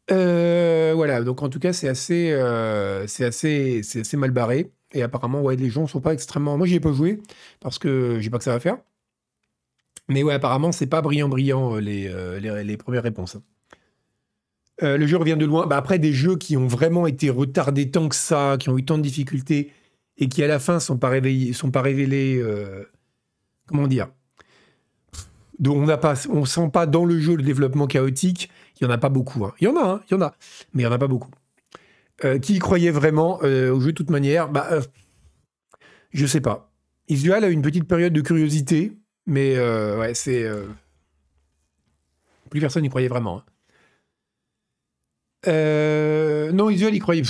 Voilà, donc en tout cas, c'est assez, assez, c'est assez mal barré. Et apparemment, ouais, les gens sont pas extrêmement. Moi, j'y ai pas joué parce que j'ai pas que ça va faire. Mais ouais, apparemment, c'est pas brillant, brillant euh, les, les, premières réponses. le jeu revient de loin. Bah, après, des jeux qui ont vraiment été retardés tant que ça, qui ont eu tant de difficultés et qui à la fin sont pas réveillés, sont pas révélés. comment dire? On n'a pas, on sent pas dans le jeu le développement chaotique. Il y en a pas beaucoup. Hein. Il y en a, hein, il y en a, mais il y en a pas beaucoup. Euh, qui y croyait vraiment euh, au jeu de toute manière Bah, euh, je sais pas. Isual a une petite période de curiosité, mais ouais, c'est plus personne n'y croyait vraiment. Hein. non, Isual, il croyait.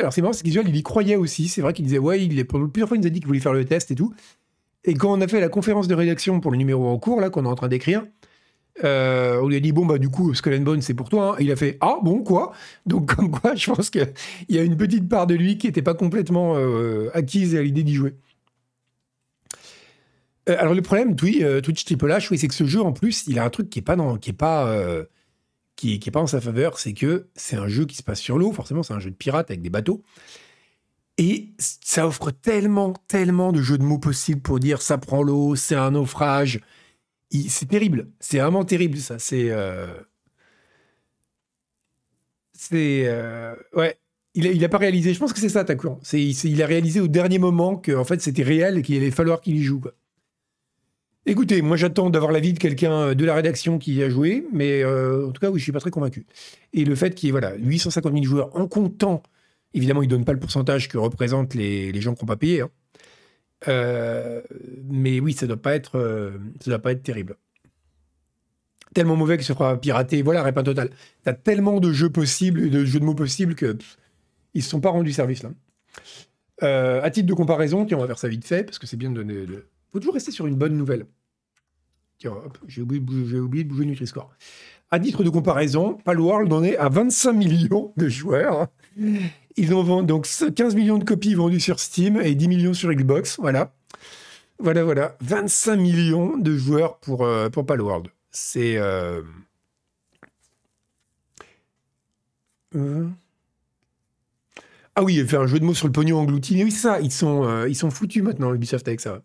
alors c'est marrant, c'est qu'Isual, il y croyait aussi. C'est vrai qu'il disait, ouais, il est, plusieurs fois, il nous a dit qu'il voulait faire le test et tout. Et quand on a fait la conférence de rédaction pour le numéro en cours, là, qu'on est en train d'écrire, euh, on lui a dit, bon, bah, du coup, Skull and Bones, c'est pour toi. Hein. il a fait, ah, bon, quoi? Donc, comme quoi, je pense qu'il y a une petite part de lui qui n'était pas complètement euh, acquise à l'idée d'y jouer. Euh, alors le problème, euh, Twitch Triple H, oui, c'est que ce jeu en plus, il a un truc qui est pas qui est pas, euh, qui, est pas en sa faveur, c'est que c'est un jeu qui se passe sur l'eau. Forcément, c'est un jeu de pirate avec des bateaux. Et ça offre tellement, tellement de jeux de mots possibles pour dire ça prend l'eau, c'est un naufrage. C'est terrible. C'est vraiment terrible, ça. C'est. C'est. Ouais. Il n'a pas réalisé. Je pense que c'est ça, Takuran. Il, il a réalisé au dernier moment que en fait, c'était réel et qu'il allait falloir qu'il y joue. Écoutez, moi j'attends d'avoir l'avis de quelqu'un de la rédaction qui y a joué, mais euh, en tout cas, oui, je suis pas très convaincu. Et le fait qu'il y ait voilà, 850 000 joueurs en comptant, évidemment, il ne donne pas le pourcentage que représentent les, gens qui n'ont pas payé. Hein. Euh, mais oui, ça ne doit, pas être, euh, doit pas être terrible. Tellement mauvais que ce sera piraté. Voilà, Répin Total. Tu as tellement de jeux possibles, de jeux de mots possibles que ils ne se sont pas rendus service là. à titre de comparaison, on va faire ça vite fait, parce que c'est bien de donner. Il faut toujours rester sur une bonne nouvelle. Tiens, j'ai oublié, oublié, de bouger Nutri-Score. À titre de comparaison, Palworld en est à 25 millions de joueurs. Ils ont vendu donc 15 millions de copies vendues sur Steam et 10 millions sur Xbox. Voilà. Voilà, voilà. 25 millions de joueurs pour, euh, pour Palworld. C'est. Euh, euh, ah oui, faire un jeu de mots sur le pognon englouti. Oui, ça. Ils sont, ils sont foutus maintenant, Ubisoft, avec ça.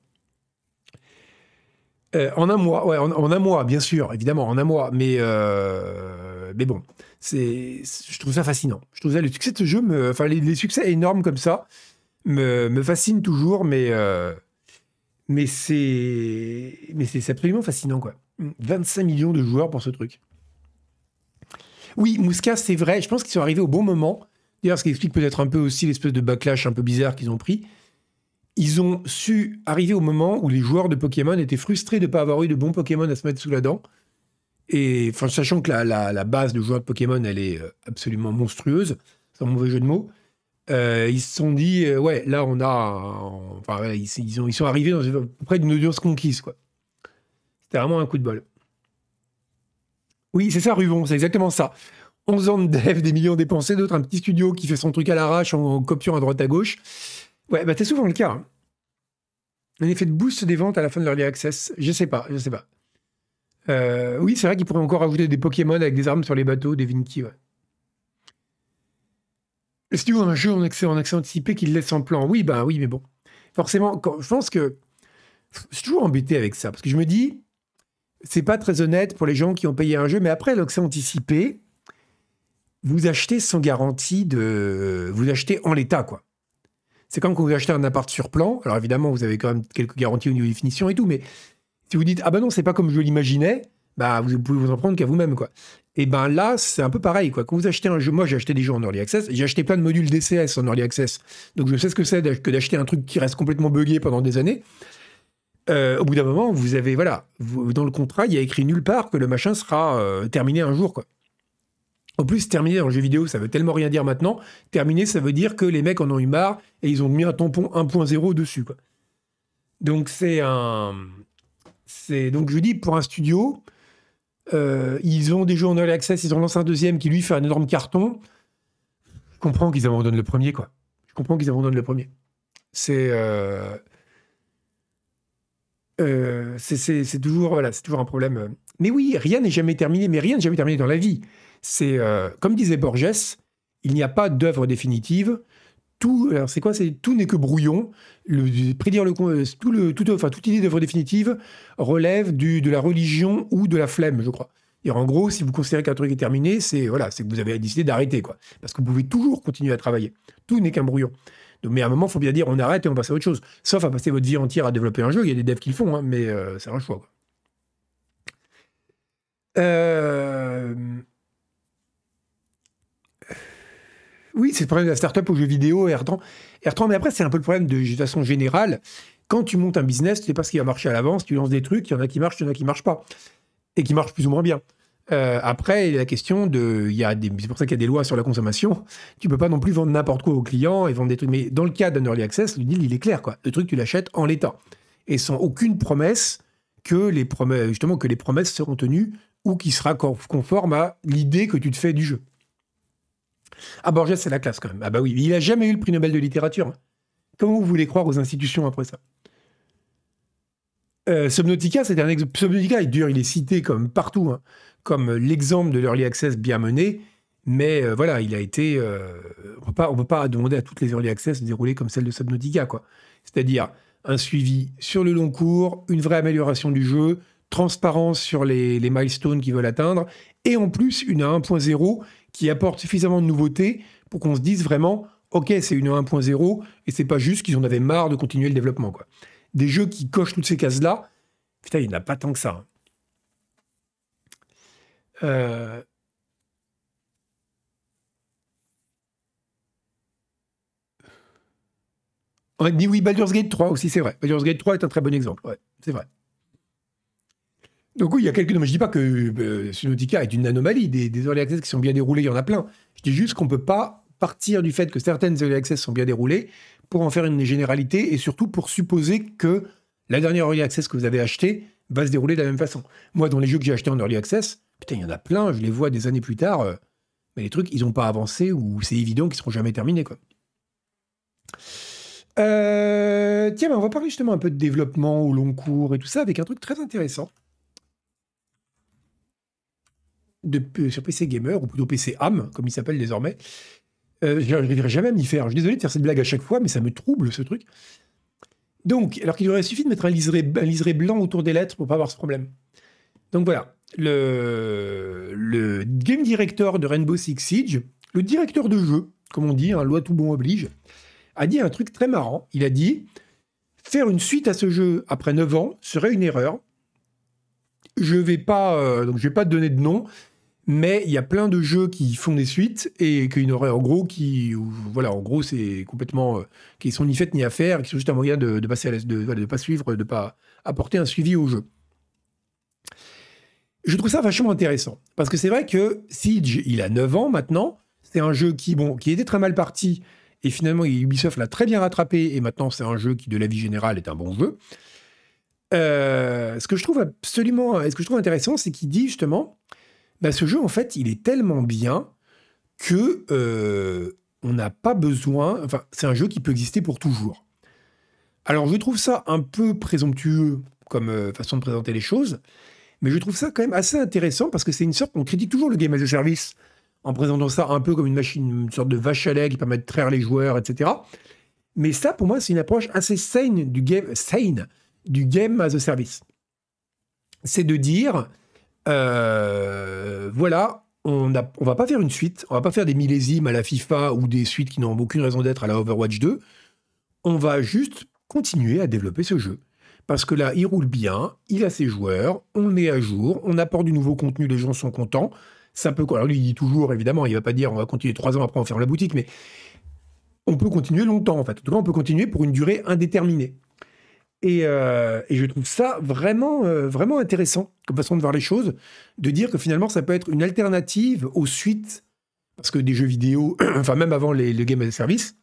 Euh, en un mois, ouais, en, un mois, bien sûr, évidemment, en un mois. Mais, euh, mais bon, c'est, je trouve ça fascinant. Je trouve ça, le succès de ce jeu, enfin, les, succès énormes comme ça, me, fascinent toujours, mais, euh, c'est absolument fascinant, quoi. 25 millions de joueurs pour ce truc. Oui, Mouska, c'est vrai. Je pense qu'ils sont arrivés au bon moment. D'ailleurs, ce qui explique peut-être un peu aussi l'espèce de backlash un peu bizarre qu'ils ont pris ils ont su arriver au moment où les joueurs de Pokémon étaient frustrés de ne pas avoir eu de bons Pokémon à se mettre sous la dent. Et sachant que la, base de joueurs de Pokémon, elle est euh, absolument monstrueuse, sans mauvais jeu de mots, euh, ils se sont dit, euh, ouais, là, on a. enfin, ils, ont, ils sont arrivés dans, près d'une audience conquise, quoi. C'était vraiment un coup de bol. Oui, c'est ça, Ruvon, c'est exactement ça. 11 ans de dev, des millions dépensés, d'autres, un petit studio qui fait son truc à l'arrache en copiant à droite à gauche. Ouais, bah c'est souvent le cas. Hein. Un effet de boost des ventes à la fin de l'early access. Je sais pas, je sais pas. Euh, oui, c'est vrai qu'ils pourraient encore ajouter des Pokémon avec des armes sur les bateaux, des Vinky. Est-ce que un jeu en accès, en accès anticipé qui le laisse en plan Oui, bah oui, mais bon. Forcément, je pense que je suis toujours embêté avec ça, parce que je me dis, c'est pas très honnête pour les gens qui ont payé un jeu, mais après l'accès anticipé, vous achetez sans garantie de. Vous achetez en l'état, quoi. C'est comme quand vous achetez un appart sur plan. Alors évidemment, vous avez quand même quelques garanties au niveau des finitions et tout, mais si vous dites ah ben non, c'est pas comme je l'imaginais, bah vous pouvez vous en prendre qu'à vous-même quoi. Et ben là, c'est un peu pareil quoi. Quand vous achetez un jeu, moi j'ai acheté des jeux en early access, j'ai acheté plein de modules DCS en early access, donc je sais ce que c'est que d'acheter un truc qui reste complètement buggé pendant des années. Euh, au bout d'un moment, vous avez voilà, dans le contrat, il y a écrit nulle part que le machin sera euh, terminé un jour quoi. En plus, terminer le jeu vidéo, ça veut tellement rien dire maintenant. Terminer, ça veut dire que les mecs en ont eu marre et ils ont mis un tampon 1.0 dessus. Quoi. Donc c'est un... C'est... Donc je dis, pour un studio, euh, ils ont des jeux en early access, ils ont lancé un deuxième qui lui fait un énorme carton. Je comprends qu'ils abandonnent le premier, quoi. Je comprends qu'ils abandonnent le premier. C'est... Euh, euh, c'est, toujours, voilà, c'est toujours un problème. Mais oui, rien n'est jamais terminé, mais rien n'est jamais terminé dans la vie. C'est comme disait Borges, il n'y a pas d'œuvre définitive. Tout, alors c'est quoi C'est tout n'est que brouillon. Le, prédire le euh, tout le tout, enfin toute idée d'œuvre définitive relève du, de la religion ou de la flemme, je crois. Et en gros, si vous considérez qu'un truc est terminé, c'est voilà, c'est que vous avez décidé d'arrêter quoi, parce que vous pouvez toujours continuer à travailler. Tout n'est qu'un brouillon. Donc, mais à un moment, il faut bien dire on arrête et on passe à autre chose. Sauf à passer votre vie entière à développer un jeu. Il y a des devs qui le font, hein, mais euh, c'est un choix. Euh, Oui, c'est le problème de la startup aux jeux vidéo, R30. R30, mais après, c'est un peu le problème de, façon générale. Quand tu montes un business, tu sais pas ce qui va marcher à l'avance, tu lances des trucs, il y en a qui marchent, il y en a qui marchent pas. Et qui marchent plus ou moins bien. Euh, après, il y a la question de. Il y a des, c'est pour ça qu'il y a des lois sur la consommation. Tu peux pas non plus vendre n'importe quoi aux clients et vendre des trucs. Mais dans le cas d'un early access, le deal, il est clair. Quoi. Le truc, tu l'achètes en l'état. Et sans aucune promesse que les promesses, justement, que les promesses seront tenues ou qui sera conforme à l'idée que tu te fais du jeu. Ah, Borges, c'est la classe quand même. Ah bah oui, il a jamais eu le prix Nobel de littérature. Comment vous voulez croire aux institutions après ça? Euh, Subnautica, c'est un exemple. Subnautica, il, il est cité comme partout, hein, comme l'exemple de l'early access bien mené. Mais euh, voilà, il a été. Euh, on ne peut pas demander à toutes les early access de dérouler comme celle de Subnautica, quoi. C'est-à-dire un suivi sur le long cours, une vraie amélioration du jeu, transparence sur les, les milestones qu'ils veulent atteindre, et en plus une 1.0 qui apporte suffisamment de nouveautés pour qu'on se dise vraiment, ok, c'est une 1.0, et c'est pas juste qu'ils en avaient marre de continuer le développement, quoi des jeux qui cochent toutes ces cases-là, putain, il n'y en a pas tant que ça. Euh... On dit oui, Baldur's Gate 3 aussi, c'est vrai. Baldur's Gate 3 est un très bon exemple, ouais, c'est vrai. Donc oui, il y a quelques... Non, mais je dis pas que euh, est une anomalie. Des, des early access qui sont bien déroulés, il y en a plein. Je dis juste qu'on ne peut pas partir du fait que certaines early access sont bien déroulées pour en faire une généralité et surtout pour supposer que la dernière Early Access que vous avez acheté va se dérouler de la même façon. Moi, dans les jeux que j'ai achetés en Early Access, putain, il y en a plein, je les vois des années plus tard, euh, mais les trucs, ils n'ont pas avancé ou c'est évident qu'ils seront jamais terminés. Euh, tiens, on va parler justement un peu de développement au long cours et tout ça avec un truc très intéressant. De, sur PC Gamer, ou plutôt PC AM, comme il s'appelle désormais. Euh, je n'arriverai jamais à m'y faire. Je suis désolé de faire cette blague à chaque fois, mais ça me trouble ce truc. Donc, alors qu'il aurait suffi de mettre un liseré, blanc autour des lettres pour pas avoir ce problème. Donc voilà, le, le game director de Rainbow Six Siege, le directeur de jeu, comme on dit, hein, loi tout bon oblige, a dit un truc très marrant. Il a dit faire une suite à ce jeu après 9 ans serait une erreur. Je vais pas, euh, je vais pas donner de nom, mais il y a plein de jeux qui font des suites et qu'il aurait en gros qui voilà en gros c'est complètement euh, qui sont ni faites ni à faire qui sont juste un moyen de, de, pas suivre de pas apporter un suivi au jeu. Je trouve ça vachement intéressant parce que c'est vrai que Siege il a 9 ans maintenant c'est un jeu qui bon qui était très mal parti et finalement Ubisoft l'a très bien rattrapé et maintenant c'est un jeu qui de la vie générale est un bon jeu. Euh, ce que je trouve absolument ce que je trouve intéressant c'est qu'il dit justement bah, ce jeu, en fait, il est tellement bien que euh, on n'a pas besoin. Enfin, c'est un jeu qui peut exister pour toujours. Alors, je trouve ça un peu présomptueux comme euh, façon de présenter les choses, mais je trouve ça quand même assez intéressant parce que c'est une sorte. On critique toujours le game as a service en présentant ça un peu comme une machine, une sorte de vache à lait qui permet de traire les joueurs, etc. Mais ça, pour moi, c'est une approche assez saine du game, sane du game as a service. C'est de dire, euh, voilà, on ne va pas faire une suite, on va pas faire des millésimes à la FIFA ou des suites qui n'ont aucune raison d'être à la Overwatch 2. On va juste continuer à développer ce jeu. Parce que là, il roule bien, il a ses joueurs, on est à jour, on apporte du nouveau contenu, les gens sont contents. Ça peut. Alors lui, il dit toujours, évidemment, il va pas dire on va continuer trois ans après on ferme la boutique, mais on peut continuer longtemps en fait. En tout cas, on peut continuer pour une durée indéterminée. Euh, et, je trouve ça vraiment, euh, vraiment intéressant comme façon de voir les choses, de dire que finalement ça peut être une alternative aux suites, parce que des jeux vidéo, enfin même avant les, les Game as a Service,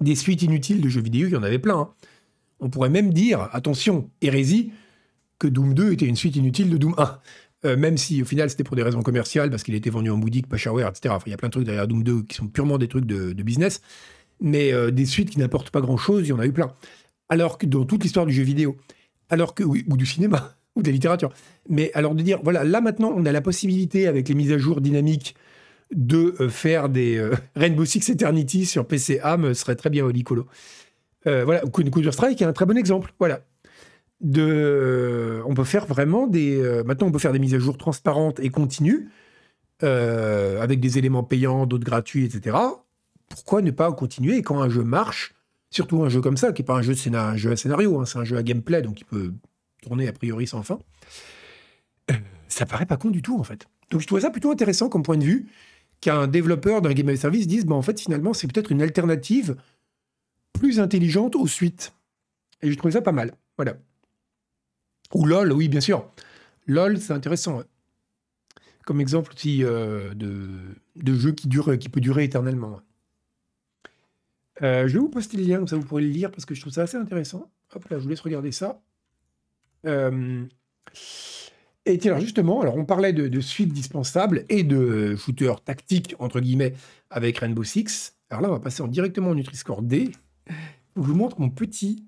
des suites inutiles de jeux vidéo, il y en avait plein. Hein. On pourrait même dire, attention, hérésie, que Doom 2 était une suite inutile de Doom 1. Euh, même si au final c'était pour des raisons commerciales, parce qu'il était vendu en boutique, pas shareware, etc. Enfin, il y a plein de trucs derrière Doom 2 qui sont purement des trucs de, business. Mais des suites qui n'apportent pas grand-chose, il y en a eu plein alors que dans toute l'histoire du jeu vidéo, alors que, ou du cinéma, ou de la littérature. Mais alors de dire, voilà, là maintenant, on a la possibilité, avec les mises à jour dynamiques, de euh, faire des euh, Rainbow Six Eternity sur PC AM serait très bien au Licolo. Euh, voilà, Counter-Strike est un très bon exemple. Voilà. De, on peut faire vraiment des. maintenant, on peut faire des mises à jour transparentes et continues, avec des éléments payants, d'autres gratuits, etc. Pourquoi ne pas continuer Et quand un jeu marche, Surtout un jeu comme ça, qui n'est pas un jeu, de un jeu à scénario, hein, c'est un jeu à gameplay, donc il peut tourner a priori sans fin. Euh, ça paraît pas con du tout, en fait. Donc je trouvais ça plutôt intéressant comme point de vue qu'un développeur d'un game service dise, bah, en fait, finalement, c'est peut-être une alternative plus intelligente aux suites. Et je trouvais ça pas mal. Voilà. Ou LOL, oui, bien sûr. LOL, c'est intéressant. Comme exemple aussi euh, de, de jeu qui, dure, qui peut durer éternellement. Euh, je vais vous poster le lien, comme ça vous pourrez le lire, parce que je trouve ça assez intéressant. Hop là, je vous laisse regarder ça. Euh, et alors justement, alors on parlait de, de suite dispensable et de shooter tactique, entre guillemets, avec Rainbow Six. Alors là, on va passer en directement en Nutri-Score D. Je vous montre mon petit...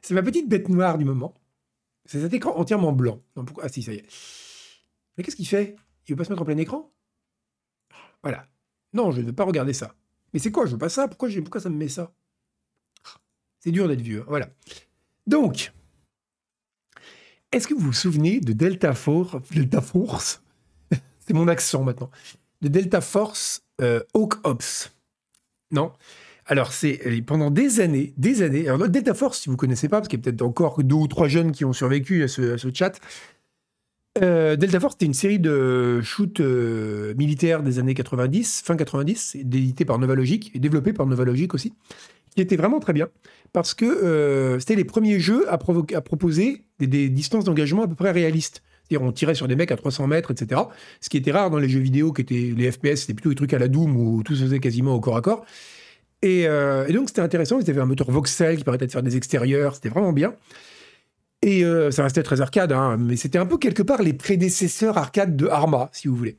C'est ma petite bête noire du moment. C'est cet écran entièrement blanc. Ah si, ça y est. Mais qu'est-ce qu'il fait? Il veut pas se mettre en plein écran? Voilà. Non, je ne veux pas regarder ça. Mais c'est quoi Je veux pas ça? Pourquoi, pourquoi ça me met ça? C'est dur d'être vieux. Hein. Voilà. Donc, est-ce que vous vous souvenez de Delta Force Delta Force? C'est mon accent maintenant. De Delta Force euh, Hawk Ops. Non? Alors, c'est euh, pendant des années, des années. Alors, Delta Force, si vous ne connaissez pas, parce qu'il y a peut-être encore deux ou trois jeunes qui ont survécu à ce, chat. Euh, Delta Force, c'était une série de shoots militaires des années 90, fin 90, édité par Nova Logic et développé par Nova Logic aussi, qui était vraiment très bien parce que c'était les premiers jeux à, proposer des, distances d'engagement à peu près réalistes. C'est-à-dire on tirait sur des mecs à 300 mètres, etc. Ce qui était rare dans les jeux vidéo, qui étaient les FPS, c'était plutôt des trucs à la Doom où tout se faisait quasiment au corps à corps. Et, euh, donc c'était intéressant, ils avaient un moteur voxel qui permettait de faire des extérieurs, c'était vraiment bien. Et euh, ça restait très arcade, hein, mais c'était un peu quelque part les prédécesseurs arcade de Arma, si vous voulez,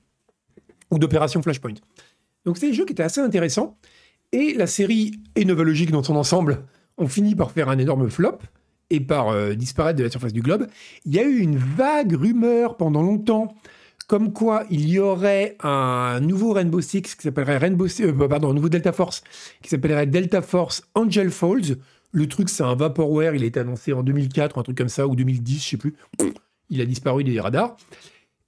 ou d'Opération Flashpoint. Donc c'était des jeux qui étaient assez intéressants. Et la série Logic dans son ensemble ont fini par faire un énorme flop et par euh, disparaître de la surface du globe. Il y a eu une vague rumeur pendant longtemps comme quoi il y aurait un nouveau Rainbow Six qui s'appellerait Rainbow euh, pardon, un nouveau Delta Force qui s'appellerait Delta Force Angel Falls. Le truc, c'est un vaporware, il a été annoncé en 2004, un truc comme ça, ou 2010, je sais plus. Il a disparu des radars.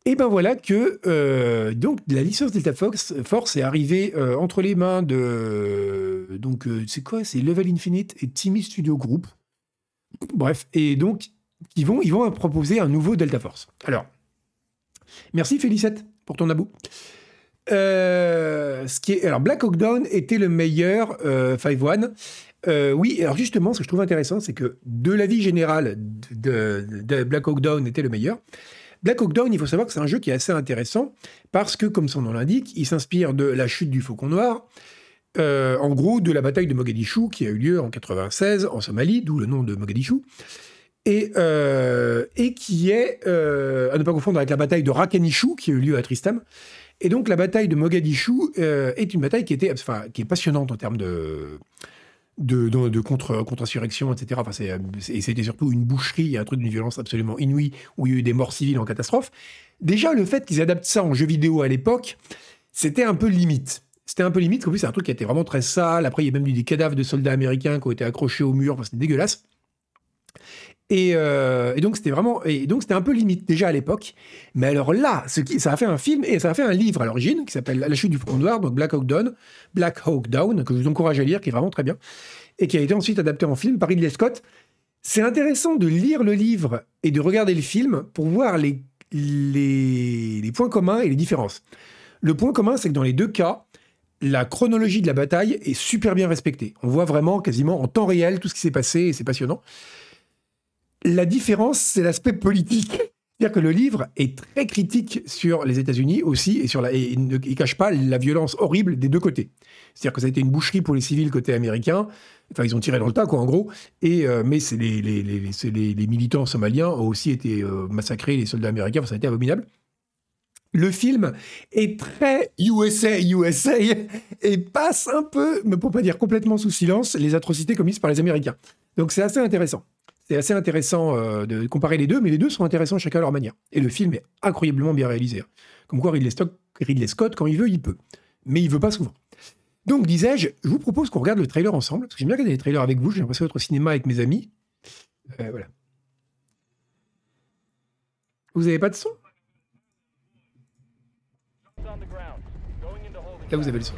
Et ben voilà que euh, donc la licence Delta Force, est arrivée entre les mains de donc c'est quoi? C'est Level Infinite et Timmy Studio Group Bref, et donc, ils vont, ils vont proposer un nouveau Delta Force. Alors, merci Félicette pour ton. Euh, ce qui est, alors, Black Hawk Down était le meilleur euh, 5-1. Euh, oui, alors justement, ce que je trouve intéressant, c'est que de l'avis général de, de, Black Hawk Down était le meilleur. Black Hawk Down, il faut savoir que c'est un jeu qui est assez intéressant parce que, comme son nom l'indique, il s'inspire de la chute du Faucon Noir, euh, en gros de la bataille de Mogadiscio qui a eu lieu en 96 en Somalie, d'où le nom de Mogadiscio, et, euh, et qui est, à ne pas confondre avec la bataille de Rakanishu qui a eu lieu à Tristam. Et donc la bataille de Mogadiscio est une bataille qui, était, enfin, qui est passionnante en termes de, de, contre, contre-insurrection, etc. Enfin, et c'était surtout une boucherie, un truc d'une violence absolument inouïe, où il y a eu des morts civiles en catastrophe. Déjà, le fait qu'ils adaptent ça en jeu vidéo à l'époque, c'était un peu limite. C'était un peu limite, en plus, c'est un truc qui était vraiment très sale. Après, il y a même eu des cadavres de soldats américains qui ont été accrochés au mur. C'était dégueulasse. Et, euh, donc, c'était vraiment. Et donc, c'était un peu limite déjà à l'époque. Mais alors là, ça a fait un film et ça a fait un livre à l'origine qui s'appelle La chute du front noir, donc Black Hawk Down, Black Hawk Down, que je vous encourage à lire, qui est vraiment très bien. Et qui a été ensuite adapté en film par Ridley Scott. C'est intéressant de lire le livre et de regarder le film pour voir les, les points communs et les différences. Le point commun, c'est que dans les deux cas, la chronologie de la bataille est super bien respectée. On voit vraiment quasiment en temps réel tout ce qui s'est passé et c'est passionnant. La différence, c'est l'aspect politique. C'est-à-dire que le livre est très critique sur les États-Unis aussi et, sur ne cache pas la violence horrible des deux côtés. C'est-à-dire que ça a été une boucherie pour les civils côté américain. Enfin, ils ont tiré dans le tas, quoi, en gros. Et, euh, mais c'est les, militants somaliens ont aussi été euh, massacrés, les soldats américains. ça a été abominable. Le film est très USA, USA et passe un peu, mais pour pas dire complètement sous silence, les atrocités commises par les Américains. Donc c'est assez intéressant. C'est assez intéressant euh, de comparer les deux, mais les deux sont intéressants chacun à leur manière. Et le film est incroyablement bien réalisé. Hein. Comme quoi Ridley, Scott, quand il veut, il peut. Mais il veut pas souvent. Donc, disais-je, je vous propose qu'on regarde le trailer ensemble, parce que j'aime bien regarder les trailers avec vous, j'ai l'impression d'être au cinéma avec mes amis. Euh, voilà. Vous avez pas de son? Là, vous avez le son.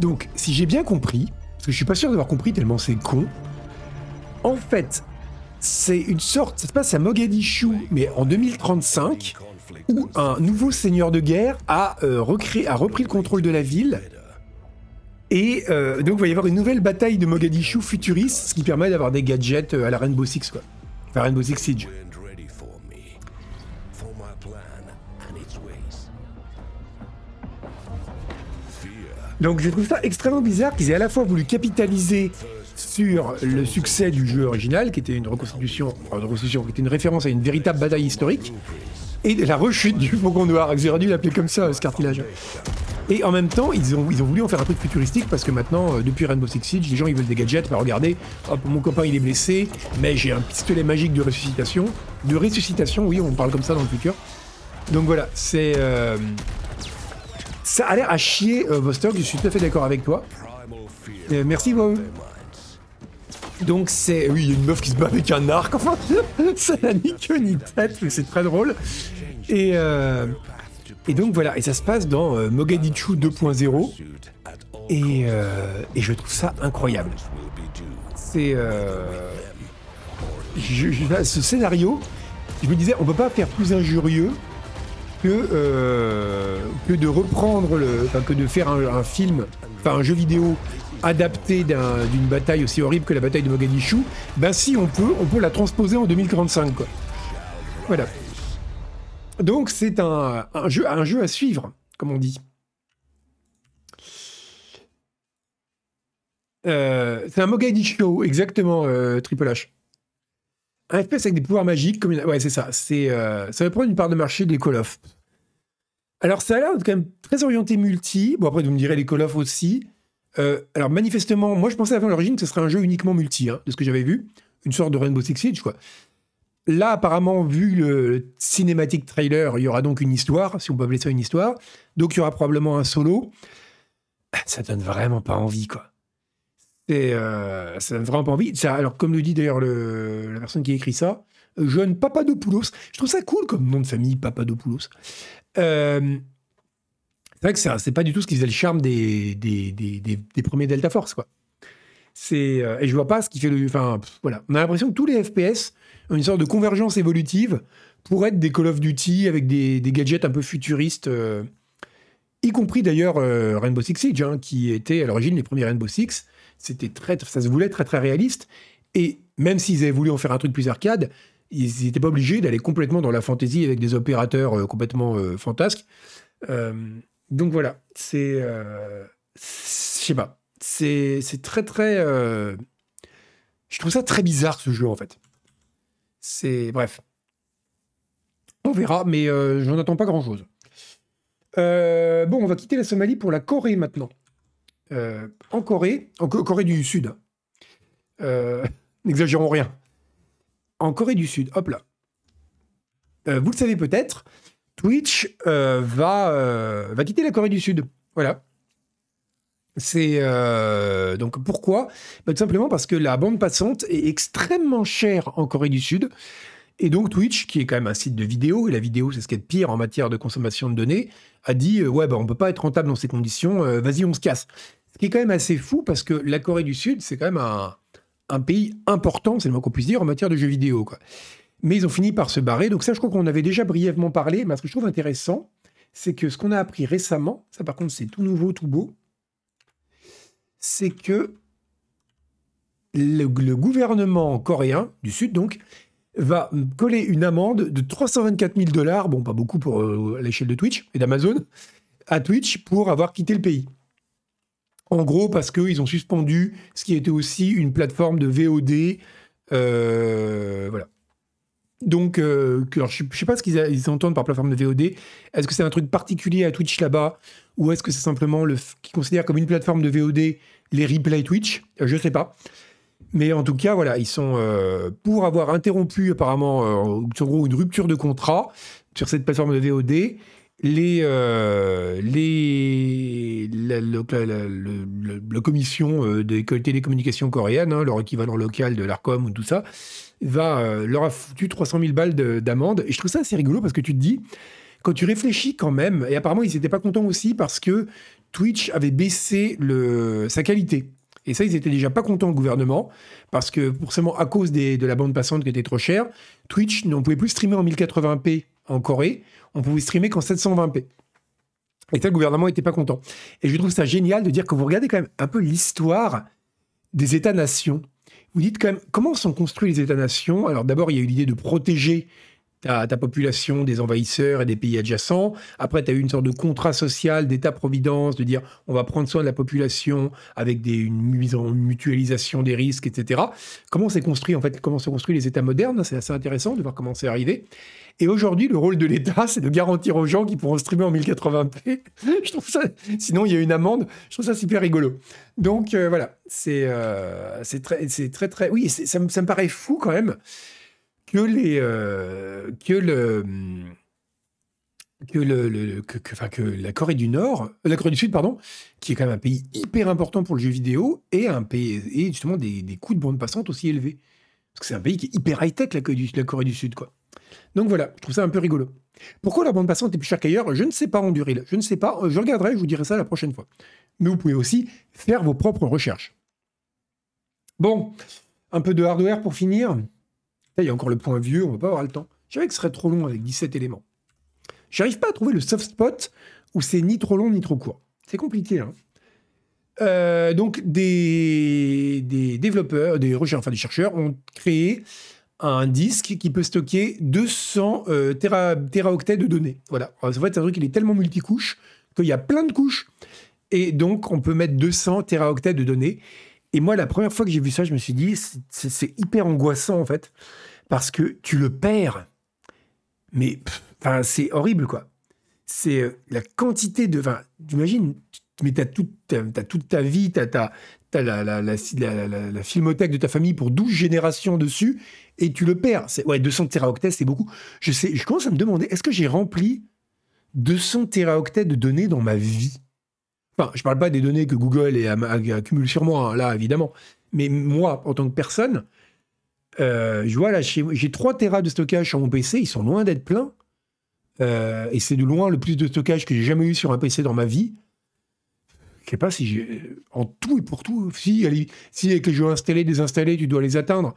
Donc, si j'ai bien compris, parce que je suis pas sûr d'avoir compris tellement c'est con, en fait, c'est une sorte, ça se passe à Mogadiscio, mais en 2035, où un nouveau seigneur de guerre a, euh, a repris le contrôle de la ville et euh, donc, il va y avoir une nouvelle bataille de Mogadishu futuriste, ce qui permet d'avoir des gadgets euh, à la Rainbow Six, quoi. Enfin, Rainbow Six Siege. Donc, je trouve ça extrêmement bizarre qu'ils aient à la fois voulu capitaliser sur le succès du jeu original, qui était une reconstitution, une reconstitution qui était une référence à une véritable bataille historique, et la rechute du Faucon Noir. J'aurais dû l'appeler comme ça, ce cartilage. Et en même temps, ils ont, ils ont voulu en faire un truc futuristique parce que maintenant, euh, depuis Rainbow Six Siege, les gens ils veulent des gadgets. Bah regardez, hop, mon copain il est blessé, mais j'ai un pistolet magique de ressuscitation. De ressuscitation, oui, on parle comme ça dans le futur. Donc voilà, c'est. Euh, ça a l'air à chier, euh, Vostok, je suis tout à fait d'accord avec toi. merci, vous. Donc c'est... Oui, il y a une meuf qui se bat avec un arc, enfin, ça n'a ni queue ni tête, mais c'est très drôle. Et, euh, donc voilà, et ça se passe dans euh, Mogadishu 2.0, et, euh, et je trouve ça incroyable. C'est... ce scénario, je me disais, on peut pas faire plus injurieux que, que de reprendre que de faire un, film, enfin un jeu vidéo adapté d'une bataille aussi horrible que la bataille de Mogadishu, ben si on peut, la transposer en 2045 quoi. Voilà. Donc c'est un, jeu, à suivre, comme on dit. Euh, c'est un Mogadishu, exactement, euh, Triple H. Un FPS avec des pouvoirs magiques, comme ouais, c'est ça. C'est, euh, ça va prendre une part de marché des Call of. Alors ça a l'air quand même très orienté multi. Bon après vous me direz les Call of aussi. Euh, alors manifestement, moi je pensais avant l'origine que ce serait un jeu uniquement multi, hein, de ce que j'avais vu, une sorte de Rainbow Six Siege quoi. Là apparemment, vu le cinématique trailer, il y aura donc une histoire, si on peut appeler ça une histoire. Donc il y aura probablement un solo. Ça donne vraiment pas envie quoi. Et euh, ça donne vraiment pas envie. Alors comme le dit d'ailleurs la personne qui écrit ça, jeune Papadopoulos. Je trouve ça cool comme nom de famille, Papadopoulos. Euh, c'est vrai que c'est pas du tout ce qui faisait le charme des, des, premiers Delta Force, quoi. C'est, euh, et je vois pas ce qui fait le. Enfin, voilà. On a l'impression que tous les FPS ont une sorte de convergence évolutive pour être des Call of Duty avec des, gadgets un peu futuristes, euh, y compris d'ailleurs euh, Rainbow Six Siege, hein, qui était à l'origine les premiers Rainbow Six. C'était très, ça se voulait très très réaliste. Et même s'ils avaient voulu en faire un truc plus arcade, ils n'étaient pas obligés d'aller complètement dans la fantasy avec des opérateurs complètement fantasques. Donc voilà, c'est. Euh, je sais pas. C'est très très. Euh, je trouve ça très bizarre ce jeu en fait. C'est. Bref. On verra, mais euh, j'en attends pas grand chose. bon, on va quitter la Somalie pour la Corée maintenant. En Corée, en Corée du Sud. N'exagérons rien. En Corée du Sud, hop là. vous le savez peut-être, Twitch euh, va, euh, quitter la Corée du Sud. Voilà. C'est euh, donc pourquoi? Bah, Tout simplement parce que la bande passante est extrêmement chère en Corée du Sud. Et donc Twitch, qui est quand même un site de vidéo, et la vidéo c'est ce qui est de pire en matière de consommation de données, a dit ouais bah on peut pas être rentable dans ces conditions, vas-y on se casse. Ce qui est quand même assez fou parce que la Corée du Sud c'est quand même un, pays important, c'est le moins qu'on puisse dire, en matière de jeux vidéo. Mais ils ont fini par se barrer. Donc ça, je crois qu'on avait déjà brièvement parlé. Mais ce que je trouve intéressant, c'est que ce qu'on a appris récemment, ça par contre c'est tout nouveau, tout beau, c'est que le, gouvernement coréen du Sud, donc, va coller une amende de 324 000 dollars, bon pas beaucoup pour euh, l'échelle de Twitch et d'Amazon, à Twitch pour avoir quitté le pays. En gros, parce qu'ils ont suspendu ce qui était aussi une plateforme de VOD. Euh, voilà. Donc, euh, je ne sais pas ce qu'ils entendent par plateforme de VOD. Est-ce que c'est un truc particulier à Twitch là-bas? Ou est-ce que c'est simplement le qu'ils considèrent comme une plateforme de VOD les replays Twitch? Je ne sais pas. Mais en tout cas, voilà, ils sont euh, pour avoir interrompu apparemment, en gros, une rupture de contrat sur cette plateforme de VOD. Les, la, commission des télécommunications coréennes, hein, leur équivalent local de l'ARCOM ou tout ça, va, euh, leur a foutu 300 000 balles d'amende. Et je trouve ça assez rigolo parce que tu te dis, quand tu réfléchis quand même, et apparemment ils n'étaient pas contents aussi parce que Twitch avait baissé sa qualité. Et ça, ils étaient déjà pas contents, le gouvernement, parce que forcément, à cause de la bande passante qui était trop chère, Twitch, on ne pouvait plus streamer en 1080p en Corée, on pouvait streamer qu'en 720p. Et ça, le gouvernement n'était pas content. Et je trouve ça génial de dire que vous regardez quand même un peu l'histoire des États-nations vous dites quand même comment sont construits les États-nations? Alors d'abord, il y a eu l'idée de protéger tu as ta population des envahisseurs et des pays adjacents. Après, tu as eu une sorte de contrat social d'État-providence, de dire on va prendre soin de la population avec des, une, mutualisation des risques, etc. Comment s'est construit, en fait, comment se les États modernes? C'est assez intéressant de voir comment c'est arrivé. Et aujourd'hui, le rôle de l'État, c'est de garantir aux gens qui pourront streamer en 1080p. je trouve sinon il y a une amende. Je trouve ça super rigolo. Donc euh, voilà, c'est euh, c'est très, très très, oui, ça, ça me paraît fou quand même euh, que le que, le, que, que, la Corée du Nord, la Corée du Sud, pardon, qui est quand même un pays hyper important pour le jeu vidéo, et un pays et justement des, des coûts de bande passante aussi élevés. Parce que c'est un pays qui est hyper high-tech, la, la Corée du Sud, quoi. Donc voilà, je trouve ça un peu rigolo. Pourquoi la bande passante est plus chère qu'ailleurs? Je ne sais pas en durée. Je ne sais pas. Je regarderai, je vous dirai ça la prochaine fois. Mais vous pouvez aussi faire vos propres recherches. Bon, un peu de hardware pour finir. Il y a encore le point vieux, on va pas avoir le temps. Je savais que ce serait trop long avec 17 éléments. J'arrive pas à trouver le soft spot où c'est ni trop long ni trop court. C'est compliqué. Hein euh, donc, des, développeurs, des enfin des chercheurs ont créé un disque qui peut stocker 200 euh, téraoctets de données. Voilà. En fait, c'est un truc qui est tellement multicouche qu'il y a plein de couches. Et donc, on peut mettre 200 téraoctets de données. Et moi, la première fois que j'ai vu ça, je me suis dit, c'est hyper angoissant, en fait, parce que tu le perds. Mais, enfin, c'est horrible, quoi. C'est euh, la quantité de. Enfin, t'imagines, mais tu as, as, toute ta vie, tu as, la, filmothèque de ta famille pour 12 générations dessus, et tu le perds. Ouais, 200 téraoctets, c'est beaucoup. Je, sais, je commence à me demander, est-ce que j'ai rempli 200 téraoctets de données dans ma vie? Enfin, je parle pas des données que Google accumule sur moi, hein, là, évidemment. Mais moi, en tant que personne, euh, je vois là, j'ai 3 téras de stockage sur mon PC, ils sont loin d'être pleins. Euh, et c'est de loin le plus de stockage que j'ai jamais eu sur un PC dans ma vie. Je sais pas si j'ai. En tout et pour tout, si, si avec les jeux installés, désinstallés, tu dois les atteindre.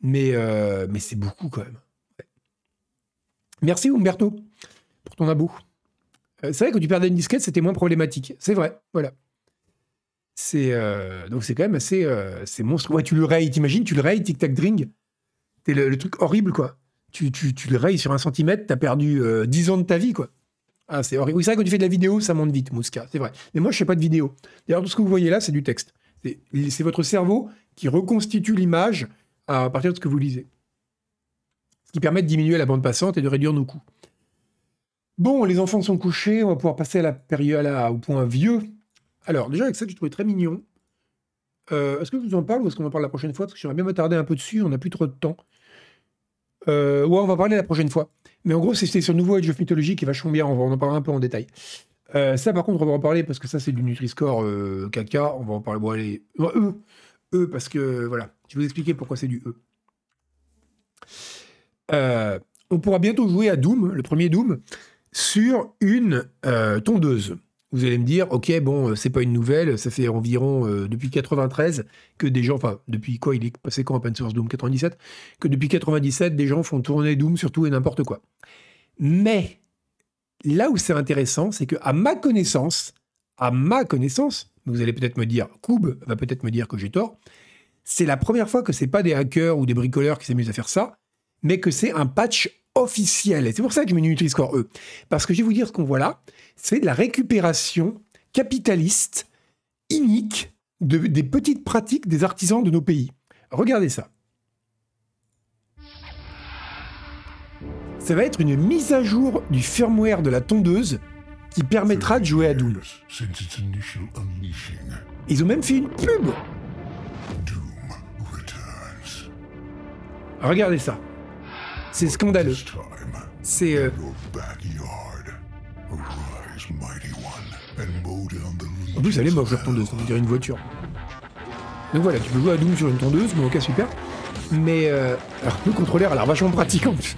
Mais, euh, mais c'est beaucoup quand même. Merci Umberto pour ton abo. C'est vrai que tu perdais une disquette, c'était moins problématique. C'est vrai, voilà. C'est euh, donc c'est quand même assez c'est monstre. Ouais, tu le rayes, t'imagines, tu le rayes, tic tac drink. C'est le, truc horrible quoi. Tu, tu, tu, le rayes sur un centimètre, t'as perdu 10 ans de ta vie quoi. Ah, c'est horrible. Oui, c'est vrai que quand tu fais de la vidéo, ça monte vite, Mouska, c'est vrai. Mais moi, je fais pas de vidéo. D'ailleurs, tout ce que vous voyez là, c'est du texte. C'est votre cerveau qui reconstitue l'image à partir de ce que vous lisez. Ce qui permet de diminuer la bande passante et de réduire nos coûts. Bon, les enfants sont couchés, on va pouvoir passer à la période au point vieux. Alors, déjà, avec ça, je trouvais très mignon. Euh, est-ce que je vous en parle ou est-ce qu'on en parle la prochaine fois? Parce que j'aimerais bien m'attarder un peu dessus, on n'a plus trop de temps. Euh, ouais, on va parler la prochaine fois. Mais en gros, c'est sur nouveau Age of Mythology qui est vachement bien, on va en parler un peu en détail. Euh, ça, par contre, on va en parler parce que ça, c'est du Nutri-Score caca. On va en parler. Bon, eux, eux, parce que voilà. Je vais vous expliquer pourquoi c'est du E. Euh, on pourra bientôt jouer à Doom, le premier Doom, sur une euh, tondeuse. Vous allez me dire, ok, bon, euh, c'est pas une nouvelle, ça fait environ depuis 93 que des gens, enfin, depuis quoi il est passé quand Open Source Doom 97, que depuis 97, des gens font tourner Doom sur tout et n'importe quoi. Mais là où c'est intéressant, c'est que à ma connaissance, à ma connaissance, vous allez peut-être me dire, Koub va peut-être me dire que j'ai tort, c'est la première fois que c'est pas des hackers ou des bricoleurs qui s'amusent à faire ça, mais que c'est un patch officiel. Et c'est pour ça que je mets Nutri-Score E. Parce que je vais vous dire ce qu'on voit là, c'est de la récupération capitaliste, inique, de, des petites pratiques des artisans de nos pays. Regardez ça. Ça va être une mise à jour du firmware de la tondeuse qui permettra de jouer à Doom. Ils ont même fait une pub Regardez ça. C'est scandaleux. C'est. Euh... En plus, elle est moche, la tondeuse, on dirait une voiture. Donc voilà, tu peux jouer à Doom sur une tondeuse, bon, ok, super. Mais euh, alors, le contrôleur a l'air vachement pratique en plus.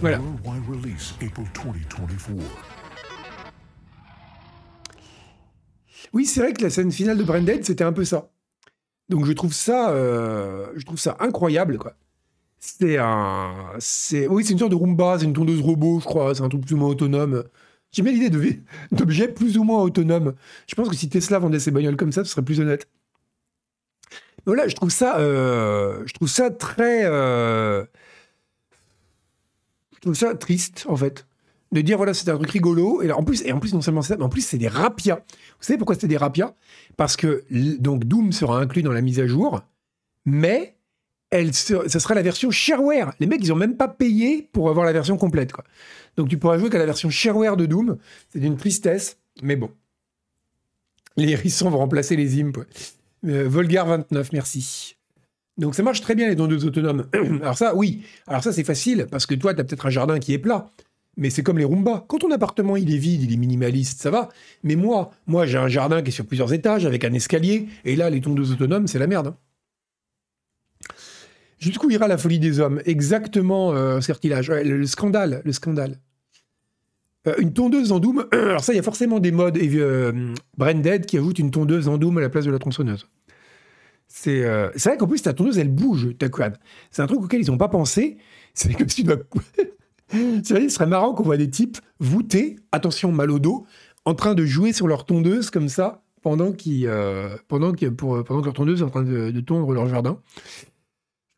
Voilà. Oui, c'est vrai que la scène finale de Branded, c'était un peu ça. Donc je trouve ça, euh, je trouve ça incroyable, quoi. C'est un, c'est, oui, c'est une sorte de Roomba, c'est une tondeuse robot, je crois, c'est un truc plus ou moins autonome. J'aime l'idée d'objets plus ou moins autonomes. Je pense que si Tesla vendait ses bagnoles comme ça, ce serait plus honnête. voilà, je trouve ça, euh, je trouve ça très, euh, je trouve ça triste en fait, de dire voilà c'est un truc rigolo et en plus en plus non seulement ça, mais en plus c'est des rapias. Vous savez pourquoi c'est des rapias? Parce que donc Doom sera inclus dans la mise à jour, mais elle, sera la version shareware. Les mecs ils ont même pas payé pour avoir la version complète quoi. Donc tu pourras jouer qu'à la version shareware de Doom. C'est d'une tristesse, mais bon. Les hérissons vont remplacer les imps. Euh, Volgar 29, merci. Donc ça marche très bien les tondeuses autonomes. Alors ça, oui. Alors ça, c'est facile parce que toi, tu as peut-être un jardin qui est plat. Mais c'est comme les Roomba. Quand ton appartement il est vide, il est minimaliste, ça va. Mais moi, moi j'ai un jardin qui est sur plusieurs étages avec un escalier. Et là, les tondeuses autonomes, c'est la merde. Hein. Jusqu'où ira la folie des hommes? Exactement, euh, Certilage. le, scandale, le scandale. Euh, une tondeuse en Doom. Alors ça, il y a forcément des modes euh, Branded qui ajoutent une tondeuse en Doom à la place de la tronçonneuse. C'est euh, vrai qu'en plus, ta tondeuse, elle bouge, ta C'est un truc auquel ils n'ont pas pensé. C'est comme si tu dois... Vrai, ce serait marrant qu'on voit des types voûtés, attention, mal au dos, en train de jouer sur leur tondeuse comme ça, pendant, qu'ils, pour, pendant que leur tondeuse est en train de, de tondre leur jardin.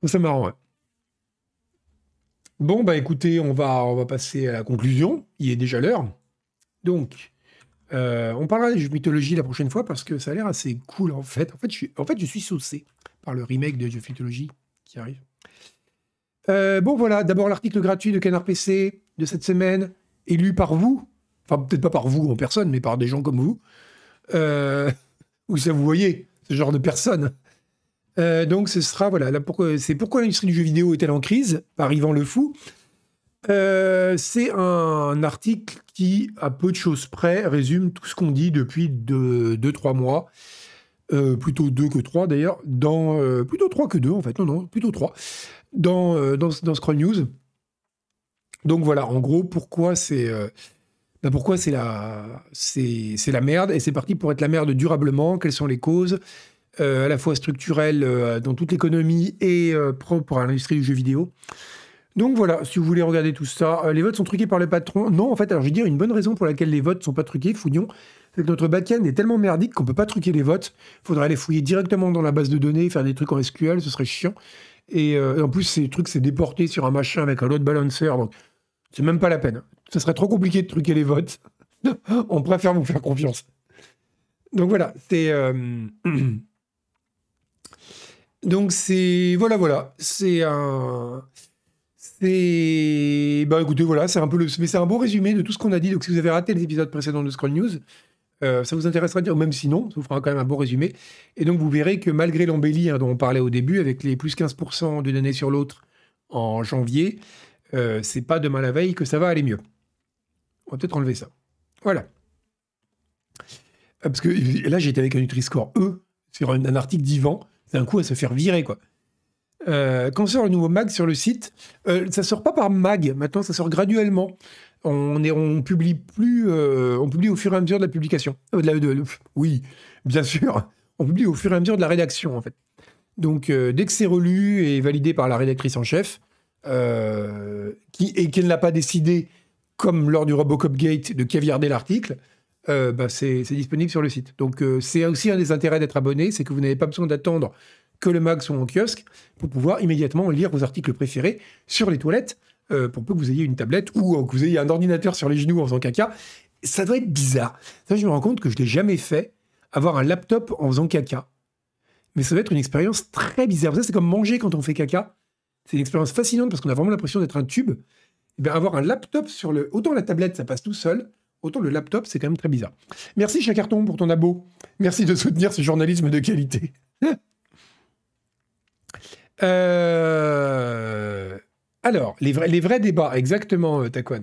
C'est marrant, ouais. Bon, bah écoutez, on va, on va passer à la conclusion. Il est déjà l'heure. Donc, euh, on parlera jeux mythologie la prochaine fois parce que ça a l'air assez cool en fait. En fait, je suis, en saucé par le remake de jeux mythologie qui arrive. Euh, bon, voilà, d'abord l'article gratuit de Canard PC de cette semaine, élu par vous. Enfin, peut-être pas par vous en personne, mais par des gens comme vous. Euh, où ça, vous voyez, ce genre de personnes. Euh, donc ce sera, voilà, c'est pourquoi l'industrie du jeu vidéo est-elle en crise par Yvan Le Fou? Euh, c'est un, article qui, à peu de choses près, résume tout ce qu'on dit depuis 2-3 mois. Plutôt 2 que 3 d'ailleurs, plutôt 3 que 2 en fait, non, non, plutôt 3, dans, dans, Scroll News. Donc voilà, en gros, pourquoi c'est bah, pourquoi c'est la, c'est, la merde, et c'est parti pour être la merde durablement, quelles sont les causes, euh, à la fois structurelle euh, dans toute l'économie et euh, propre à l'industrie du jeu vidéo. Donc voilà, si vous voulez regarder tout ça, les votes sont truqués par le patron. Non, en fait, alors je vais dire une bonne raison pour laquelle les votes sont pas truqués, fouillons, c'est que notre backend est tellement merdique qu'on peut pas truquer les votes. Faudrait aller fouiller directement dans la base de données, faire des trucs en SQL, ce serait chiant. Et, en plus, ces trucs, c'est déporté sur un machin avec un load balancer, donc c'est même pas la peine. Ce serait trop compliqué de truquer les votes. On préfère vous faire confiance. Donc voilà, c'est... Donc c'est voilà voilà, c'est un c'est bah écoutez voilà, c'est un peu le mais c'est un beau résumé de tout ce qu'on a dit. Donc si vous avez raté les épisodes précédents de Scroll News, euh, ça vous intéressera de dire, même sinon, ça vous fera quand même un bon résumé. Et donc vous verrez que malgré l'embellie hein, dont on parlait au début, avec les plus 15% de données sur l'autre en janvier, euh, c'est pas demain la veille que ça va aller mieux. On va peut-être enlever ça. Voilà. Parce que là, j'étais avec un Nutri-Score E sur un article d'Ivan d'un coup à se faire virer, quoi. Euh, quand sort le nouveau mag sur le site, euh, ça sort pas par mag, maintenant ça sort graduellement. Euh, on publie au fur et à mesure de la publication. De oui, bien sûr, on publie au fur et à mesure de la rédaction en fait. Donc dès que c'est relu et validé par la rédactrice en chef, qui, et qu'elle n'a pas décidé, comme lors du Robocop Gate, de caviarder l'article, euh, bah, c'est disponible sur le site. Donc euh, c'est aussi un des intérêts d'être abonné, c'est que vous n'avez pas besoin d'attendre que le mag soit en kiosque pour pouvoir immédiatement lire vos articles préférés sur les toilettes, euh, pour peu que vous ayez une tablette ou que vous ayez un ordinateur sur les genoux en faisant caca. Ça doit être bizarre. Ça, je me rends compte que je l'ai jamais fait, avoir un laptop en faisant caca. Mais ça doit être une expérience très bizarre. Ça, c'est comme manger quand on fait caca. C'est une expérience fascinante parce qu'on a vraiment l'impression d'être un tube. Et eh bien, avoir un laptop sur le... Autant la tablette, ça passe tout seul. Autant le laptop, c'est quand même très bizarre. Merci Chacarton pour ton abo. Merci de soutenir ce journalisme de qualité. Euh, alors, les vrais, débats, exactement, euh, Taquan.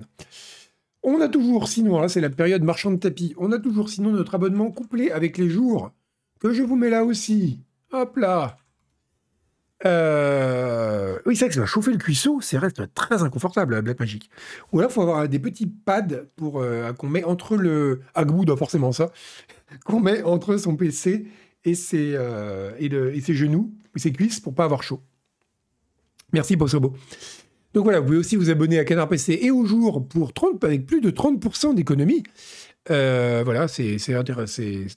On a toujours, sinon, là c'est la période marchand de tapis, on a toujours, sinon, notre abonnement couplé avec les jours, que je vous mets là aussi. Hop là euh, oui, c'est vrai que ça va chauffer le cuisseau, c'est reste très inconfortable, Black Magic. Ou alors, il faut avoir des petits pads pour euh, qu'on met entre le. Agbou doit forcément ça. qu'on met entre son PC et ses, euh, et, et, ses genoux, et ses cuisses pour pas avoir chaud. Merci, Bossobo. Donc voilà, vous pouvez aussi vous abonner à Canard PC et au jour pour 30, avec plus de 30% d'économie. voilà, c'est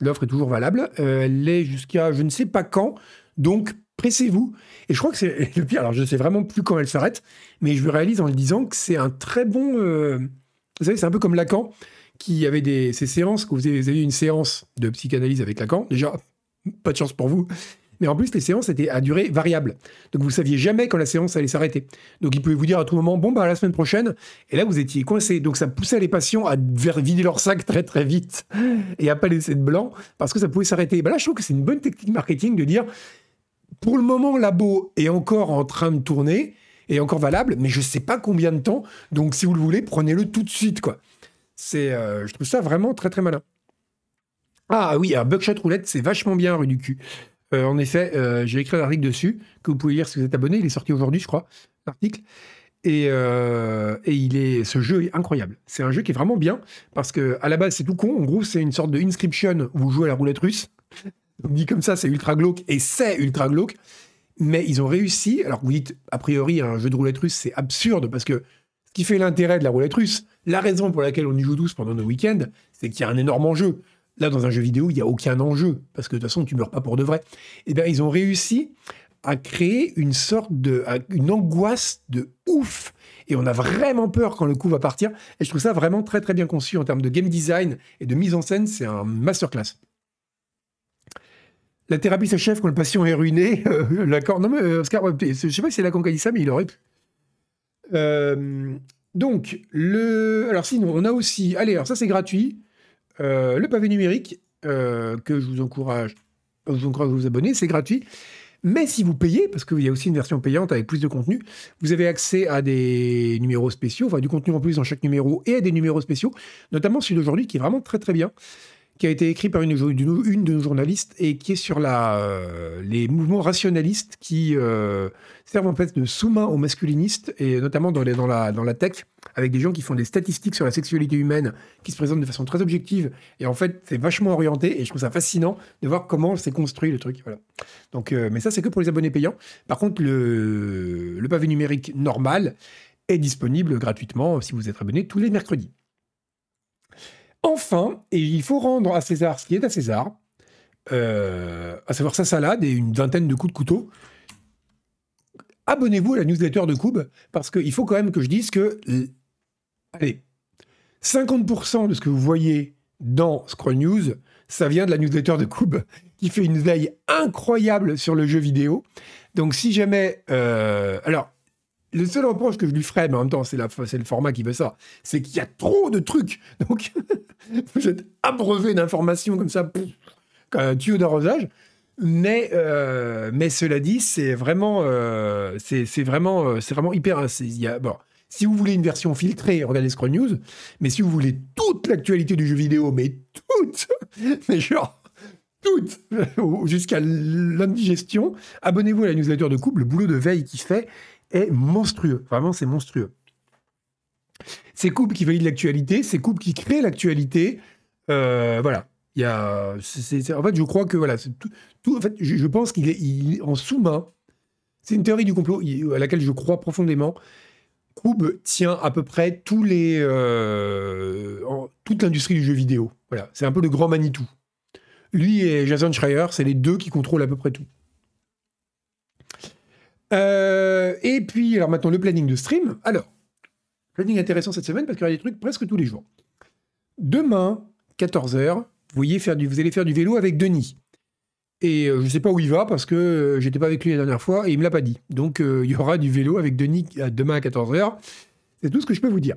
l'offre est toujours valable. elle est jusqu'à je ne sais pas quand. Donc, pressez-vous. Et je crois que c'est le pire. Alors, je sais vraiment plus quand elle s'arrête, mais je me réalise en le disant que c'est un très bon. euh, vous savez, c'est un peu comme Lacan, qui avait des, ces séances, que vous avez, vous avez eu une séance de psychanalyse avec Lacan. Déjà, pas de chance pour vous. Mais en plus, les séances étaient à durée variable. Donc, vous saviez jamais quand la séance allait s'arrêter. Donc, il pouvait vous dire à tout moment, bon, bah, la semaine prochaine. Et là, vous étiez coincé. Donc, ça poussait les patients à vider leur sac très, très vite et à pas laisser de blanc parce que ça pouvait s'arrêter. Bah, là, je trouve que c'est une bonne technique marketing de dire, pour le moment, Labo est encore en train de tourner et encore valable, mais je sais pas combien de temps. Donc, si vous le voulez, prenez-le tout de suite, quoi. C'est, euh, je trouve ça vraiment très, très malin. Ah oui, alors Buckshot Roulette, c'est vachement bien, rue du cul. Euh, en effet, euh, j'ai écrit un article dessus que vous pouvez lire si vous êtes abonné. Il est sorti aujourd'hui, je crois, l'article. Et, euh, et il est, ce jeu est incroyable. C'est un jeu qui est vraiment bien parce que à la base c'est tout con. En gros, c'est une sorte de Inscription où vous jouez à la roulette russe. On dit comme ça, c'est ultra glauque et c'est ultra glauque. Mais ils ont réussi. Alors vous dites, a priori, un jeu de roulette russe, c'est absurde parce que ce qui fait l'intérêt de la roulette russe, la raison pour laquelle on y joue tous pendant nos week-ends, c'est qu'il y a un énorme enjeu. Là, dans un jeu vidéo, il n'y a aucun enjeu, parce que de toute façon, tu meurs pas pour de vrai. Eh bien, ils ont réussi à créer une sorte de... une angoisse de ouf. Et on a vraiment peur quand le coup va partir. Et je trouve ça vraiment très, très bien conçu en termes de game design et de mise en scène. C'est un masterclass. La thérapie s'achève quand le patient est ruiné. Euh, Lacan. Non, mais euh, Oscar, ouais, je sais pas si c'est Lacan qui a ça, mais il aurait pu. Euh, donc, le. Alors, sinon, on a aussi. Allez, alors ça, c'est gratuit. Euh, le pavé numérique, euh, que je vous encourage, je vous encourage à vous abonner, c'est gratuit. Mais si vous payez, parce qu'il y a aussi une version payante avec plus de contenu, vous avez accès à des numéros spéciaux, enfin du contenu en plus dans chaque numéro et à des numéros spéciaux, notamment celui d'aujourd'hui qui est vraiment très très bien, qui a été écrit par une, une, de nos journalistes et qui est sur la, euh, les mouvements rationalistes qui euh, servent en fait de sous-main aux masculinistes et notamment dans, les, dans, la, dans la tech, avec des gens qui font des statistiques sur la sexualité humaine qui se présentent de façon très objective et en fait c'est vachement orienté et je trouve ça fascinant de voir comment c'est construit le truc. Voilà. Donc, euh, mais ça c'est que pour les abonnés payants. Par contre, le, le pavé numérique normal est disponible gratuitement si vous êtes abonné tous les mercredis. Enfin, et il faut rendre à César ce qui est à César, euh, à savoir sa salade et une vingtaine de coups de couteau. Abonnez-vous à la newsletter de Koub, parce qu'il faut quand même que je dise que, euh, allez, 50% de ce que vous voyez dans Scroll News, ça vient de la newsletter de Koub, qui fait une veille incroyable sur le jeu vidéo. Donc si jamais... euh, alors, le seul reproche que je lui ferais, mais en même temps, c'est, la, c'est le format qui veut ça, c'est qu'il y a trop de trucs. Donc, vous êtes abreuvé d'informations comme ça, pff, comme un tuyau d'arrosage. Mais, euh, mais cela dit, c'est vraiment, euh, c'est, c'est vraiment, euh, c'est vraiment hyper. c'est- y a- bon, si vous voulez une version filtrée, regardez Scroll News. Mais si vous voulez toute l'actualité du jeu vidéo, mais toute, mais genre toute, jusqu'à l'indigestion, abonnez-vous à la newsletter de couple. Le boulot de veille qu'il fait est monstrueux. Vraiment, c'est monstrueux. C'est Couple qui valide l'actualité, c'est Couple qui crée l'actualité. Euh, voilà. Il y a, en fait, je crois que voilà, tout, tout- en fait, je, pense qu'il est, en sous-main. C'est une théorie du complot à laquelle je crois profondément. Koub tient à peu près tous les, euh, en- toute l'industrie du jeu vidéo. Voilà, c'est un peu le grand Manitou. Lui et Jason Schreier, c'est les deux qui contrôlent à peu près tout. Euh, et puis, alors maintenant, le planning de stream. Alors, planning intéressant cette semaine parce qu'il y a des trucs presque tous les jours. Demain, 14h, vous, vous allez faire du vélo avec Denis. Et euh, je ne sais pas où il va parce que euh, j'étais pas avec lui la dernière fois et il me l'a pas dit. Donc, euh, il y aura du vélo avec Denis demain à 14h. C'est tout ce que je peux vous dire.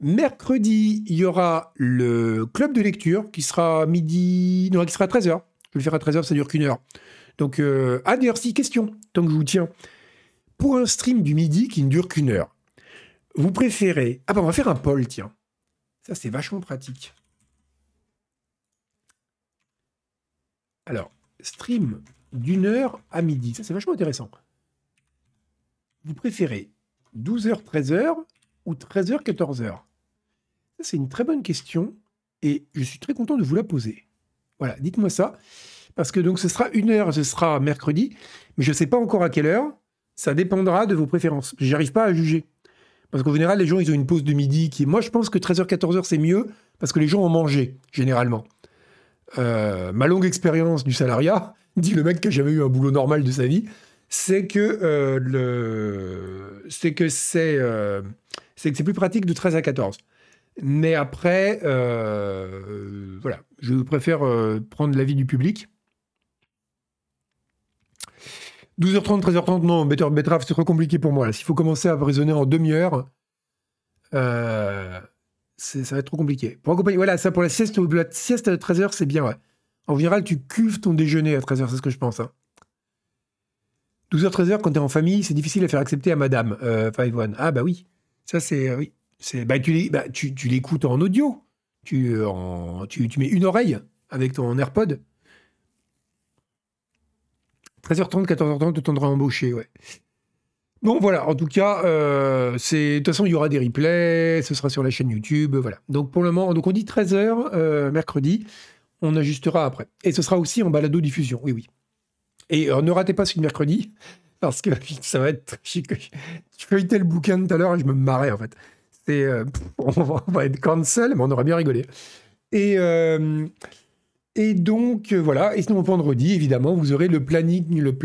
Mercredi, il y aura le club de lecture qui sera midi. Non, qui sera à 13h. Je vais le faire à 13h, ça dure qu'une heure. Donc, ah, d'ailleurs, si, question, tant que je vous tiens. Pour un stream du midi qui ne dure qu'une heure, vous préférez. Ah, bah, on va faire un poll, tiens. Ça, c'est vachement pratique. Alors, stream d'une heure à midi. Ça, c'est vachement intéressant. Vous préférez 12h, 13h ou 13h, 14h Ça, c'est une très bonne question et je suis très content de vous la poser. Voilà, dites-moi ça. Parce que donc ce sera une heure, ce sera mercredi, mais je ne sais pas encore à quelle heure. Ça dépendra de vos préférences. J'arrive pas à juger. Parce qu'en général, les gens, ils ont une pause de midi qui est... Moi, je pense que 13h, 14h, c'est mieux parce que les gens ont mangé, généralement. Euh, ma longue expérience du salariat dit le mec qui a jamais eu un boulot normal de sa vie, c'est que euh, euh, c'est plus pratique de 13 à 14. Mais après, voilà, je préfère prendre l'avis du public. 12h30, 13h30, non, Better Betrave, c'est trop compliqué pour moi. S'il faut commencer à raisonner en demi-heure, ça va être trop compliqué. Pour accompagner, voilà, ça pour la sieste, la sieste à 13h, c'est bien, ouais. En général, tu cuves ton déjeuner à 13h, c'est ce que je pense. 12h, 13h, quand tu es en famille, c'est difficile à faire accepter à madame, euh, Five One. Ah, bah oui. Ça, c'est. Euh, oui. Bah, tu, bah, tu, l'écoutes en audio. Tu, euh, en, tu, mets une oreille avec ton AirPod. 13h30, 14h30, tu t'entendras embaucher, ouais. Bon, voilà. En tout cas, c'est. De toute façon, il y aura des replays. Ce sera sur la chaîne YouTube. Voilà. Donc, pour le moment, donc on dit 13h, mercredi. On ajustera après. Et ce sera aussi en balado-diffusion, oui, oui. Et euh, ne ratez pas ce mercredi, parce que ça va être. Je feuilletais le bouquin tout à l'heure et je me marrais, en fait. Euh, on, va, être cancel, mais on aura bien rigolé. Et, euh, et donc, voilà. Et sinon, vendredi, évidemment, vous aurez le planning, le,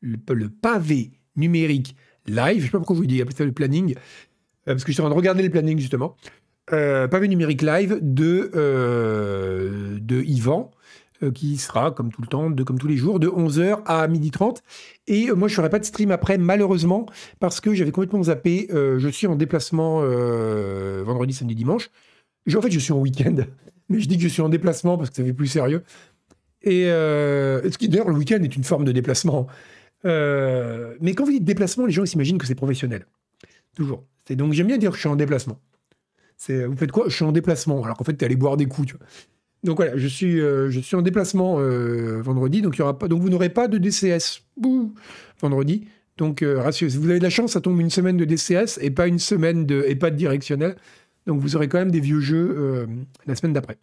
le, pavé numérique live. Je ne sais pas pourquoi je vous dis ça le planning, parce que je suis en train de regarder le planning, justement. Euh, pavé numérique live de, euh, Yvan, euh, qui sera, comme tout le temps, comme tous les jours, de 11h à 12h30. Et moi, je ne ferai pas de stream après, malheureusement, parce que j'avais complètement zappé. je suis en déplacement vendredi, samedi, dimanche. en fait, je suis en week-end, mais je dis que je suis en déplacement parce que ça fait plus sérieux. Et ce qui, d'ailleurs, le week-end est une forme de déplacement. mais quand vous dites déplacement, les gens s'imaginent que c'est professionnel. Toujours. donc, j'aime bien dire que je suis en déplacement. Vous faites quoi? Je suis en déplacement. Alors qu'en fait, tu es allé boire des coups. Donc voilà, je suis, euh, en déplacement euh, vendredi, donc, vous n'aurez pas de DCS vendredi. Donc euh, si vous avez de la chance, ça tombe une semaine de DCS et pas une semaine de, et pas de directionnel. Donc vous aurez quand même des vieux jeux la semaine d'après.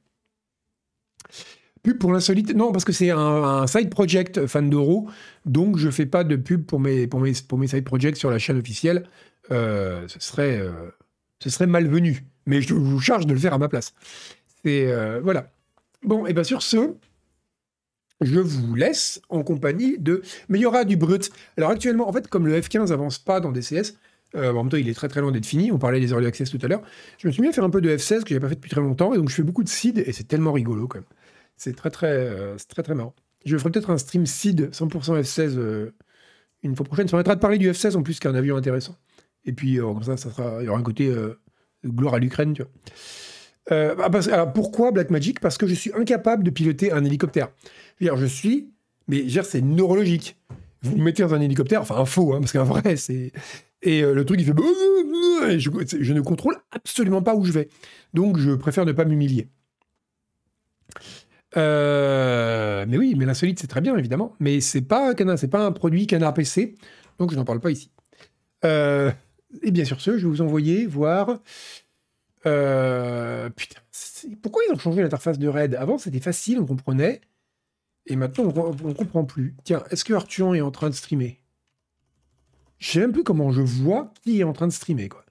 Pub pour l'insolite Non, parce que c'est un, side project fan d'euro, donc je fais pas de pub pour mes, side projects sur la chaîne officielle. ce, serait, ce malvenu mais je vous charge de le faire à ma place. Euh, voilà. Bon, et bien sur ce, je vous laisse en compagnie de. Mais il y aura du brut. Alors actuellement, en fait, comme le F15 avance pas dans DCS, euh, en même temps, il est très très loin d'être fini. On parlait des early access tout à l'heure. Je me suis mis à faire un peu de F16 que j'ai pas fait depuis très longtemps, et donc je fais beaucoup de seed et c'est tellement rigolo quand même. C'est très très, euh, très très marrant. Je ferai peut-être un stream seed 100% F16 une fois prochaine. Ça permettra de parler du F16 en plus qu'un avion intéressant. Et puis comme ça, ça sera, il y aura un côté gloire à l'Ukraine, tu vois. Euh, ah, alors pourquoi Blackmagic Parce que je suis incapable de piloter un hélicoptère. Je, dire, je suis, mais c'est neurologique. Vous me mettez dans un hélicoptère, enfin un faux, hein, parce qu'un vrai, c'est. Et euh, le truc, il fait. Et je, je, ne contrôle absolument pas où je vais. Donc je préfère ne pas m'humilier. Euh, mais oui, mais l'insolite, c'est très bien, évidemment. Mais c'est pas, pas un produit canard PC, donc je n'en parle pas ici. Euh, et bien sûr ce, je vais vous envoyer voir. Putain, pourquoi ils ont changé l'interface de RAID? Avant, c'était facile, on comprenait. Et maintenant, on ne comprend plus. Tiens, est-ce que Arthur est en train de streamer? Je sais même plus comment je vois qui est en train de streamer. Quoi.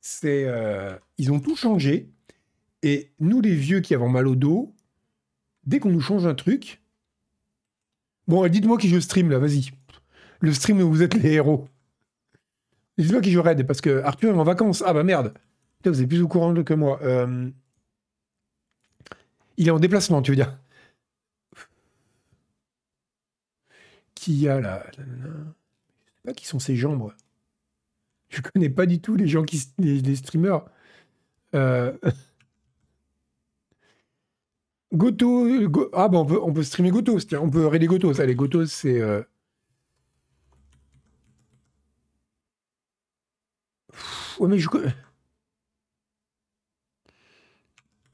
C'est, euh, ils ont tout changé. Et nous, les vieux qui avons mal au dos, dès qu'on nous change un truc. Bon, dites-moi qui je stream là, vas-y. Le stream où vous êtes les héros. Dites-moi qui joue Raid, parce que Arthur est en vacances. Ah bah merde. vous êtes plus au courant que moi. Euh, il est en déplacement, tu veux dire. Qui a là Je sais pas qui sont ces gens, moi. Je connais pas du tout les gens qui. les, streamers. Euh... Goto, ah bon, on peut, on peut streamer Goto, on peut raider Goto. Ça, les Gotos, c'est. Euh, Ouais, mais je.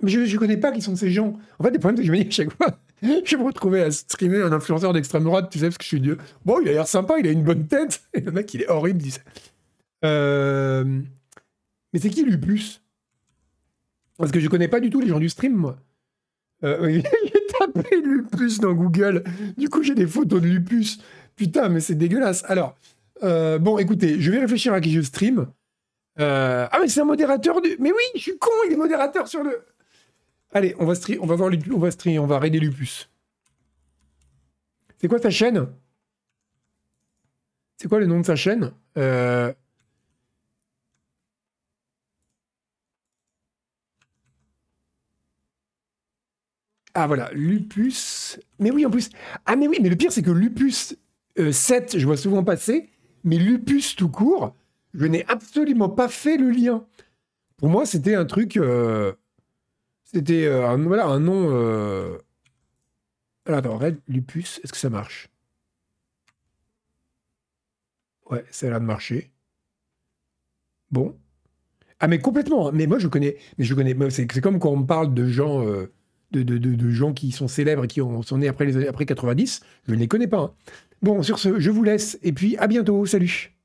Mais je, je connais pas qui sont ces gens. En fait, les problèmes, c'est que je me dis à chaque fois, je vais me retrouver à streamer un influenceur d'extrême droite, tu sais, parce que je suis Dieu. Bon, il a l'air sympa, il a une bonne tête. Et le mec, il est horrible, dit ça. Euh... Mais c'est qui Lupus Parce que je connais pas du tout les gens du stream, moi. Euh, j'ai tapé Lupus dans Google. Du coup, j'ai des photos de Lupus. Putain, mais c'est dégueulasse. Alors, euh, bon, écoutez, je vais réfléchir à qui je stream. Euh, ah, mais c'est un modérateur du. Mais oui, je suis con, il est modérateur sur le. Allez, on va, on va voir on va on va raider Lupus. C'est quoi ta chaîne? C'est quoi le nom de ta chaîne? Euh... Ah voilà, Lupus. Mais oui, en plus. Ah mais oui, mais le pire, c'est que Lupus 7, euh, je vois souvent passer, mais Lupus tout court, je n'ai absolument pas fait le lien. Pour moi, c'était un truc. Euh, c'était euh, un, voilà, un nom. Alors, attends, Red Lupus, est-ce que ça marche? Ouais, ça a l'air de marcher. Bon. Ah, mais complètement. Hein. Mais moi, je connais. Mais je connais. C'est comme quand on parle de gens de, gens qui sont célèbres et qui sont nés après, les, après 90, je ne les connais pas. Hein. Bon, sur ce, je vous laisse et puis à bientôt. Salut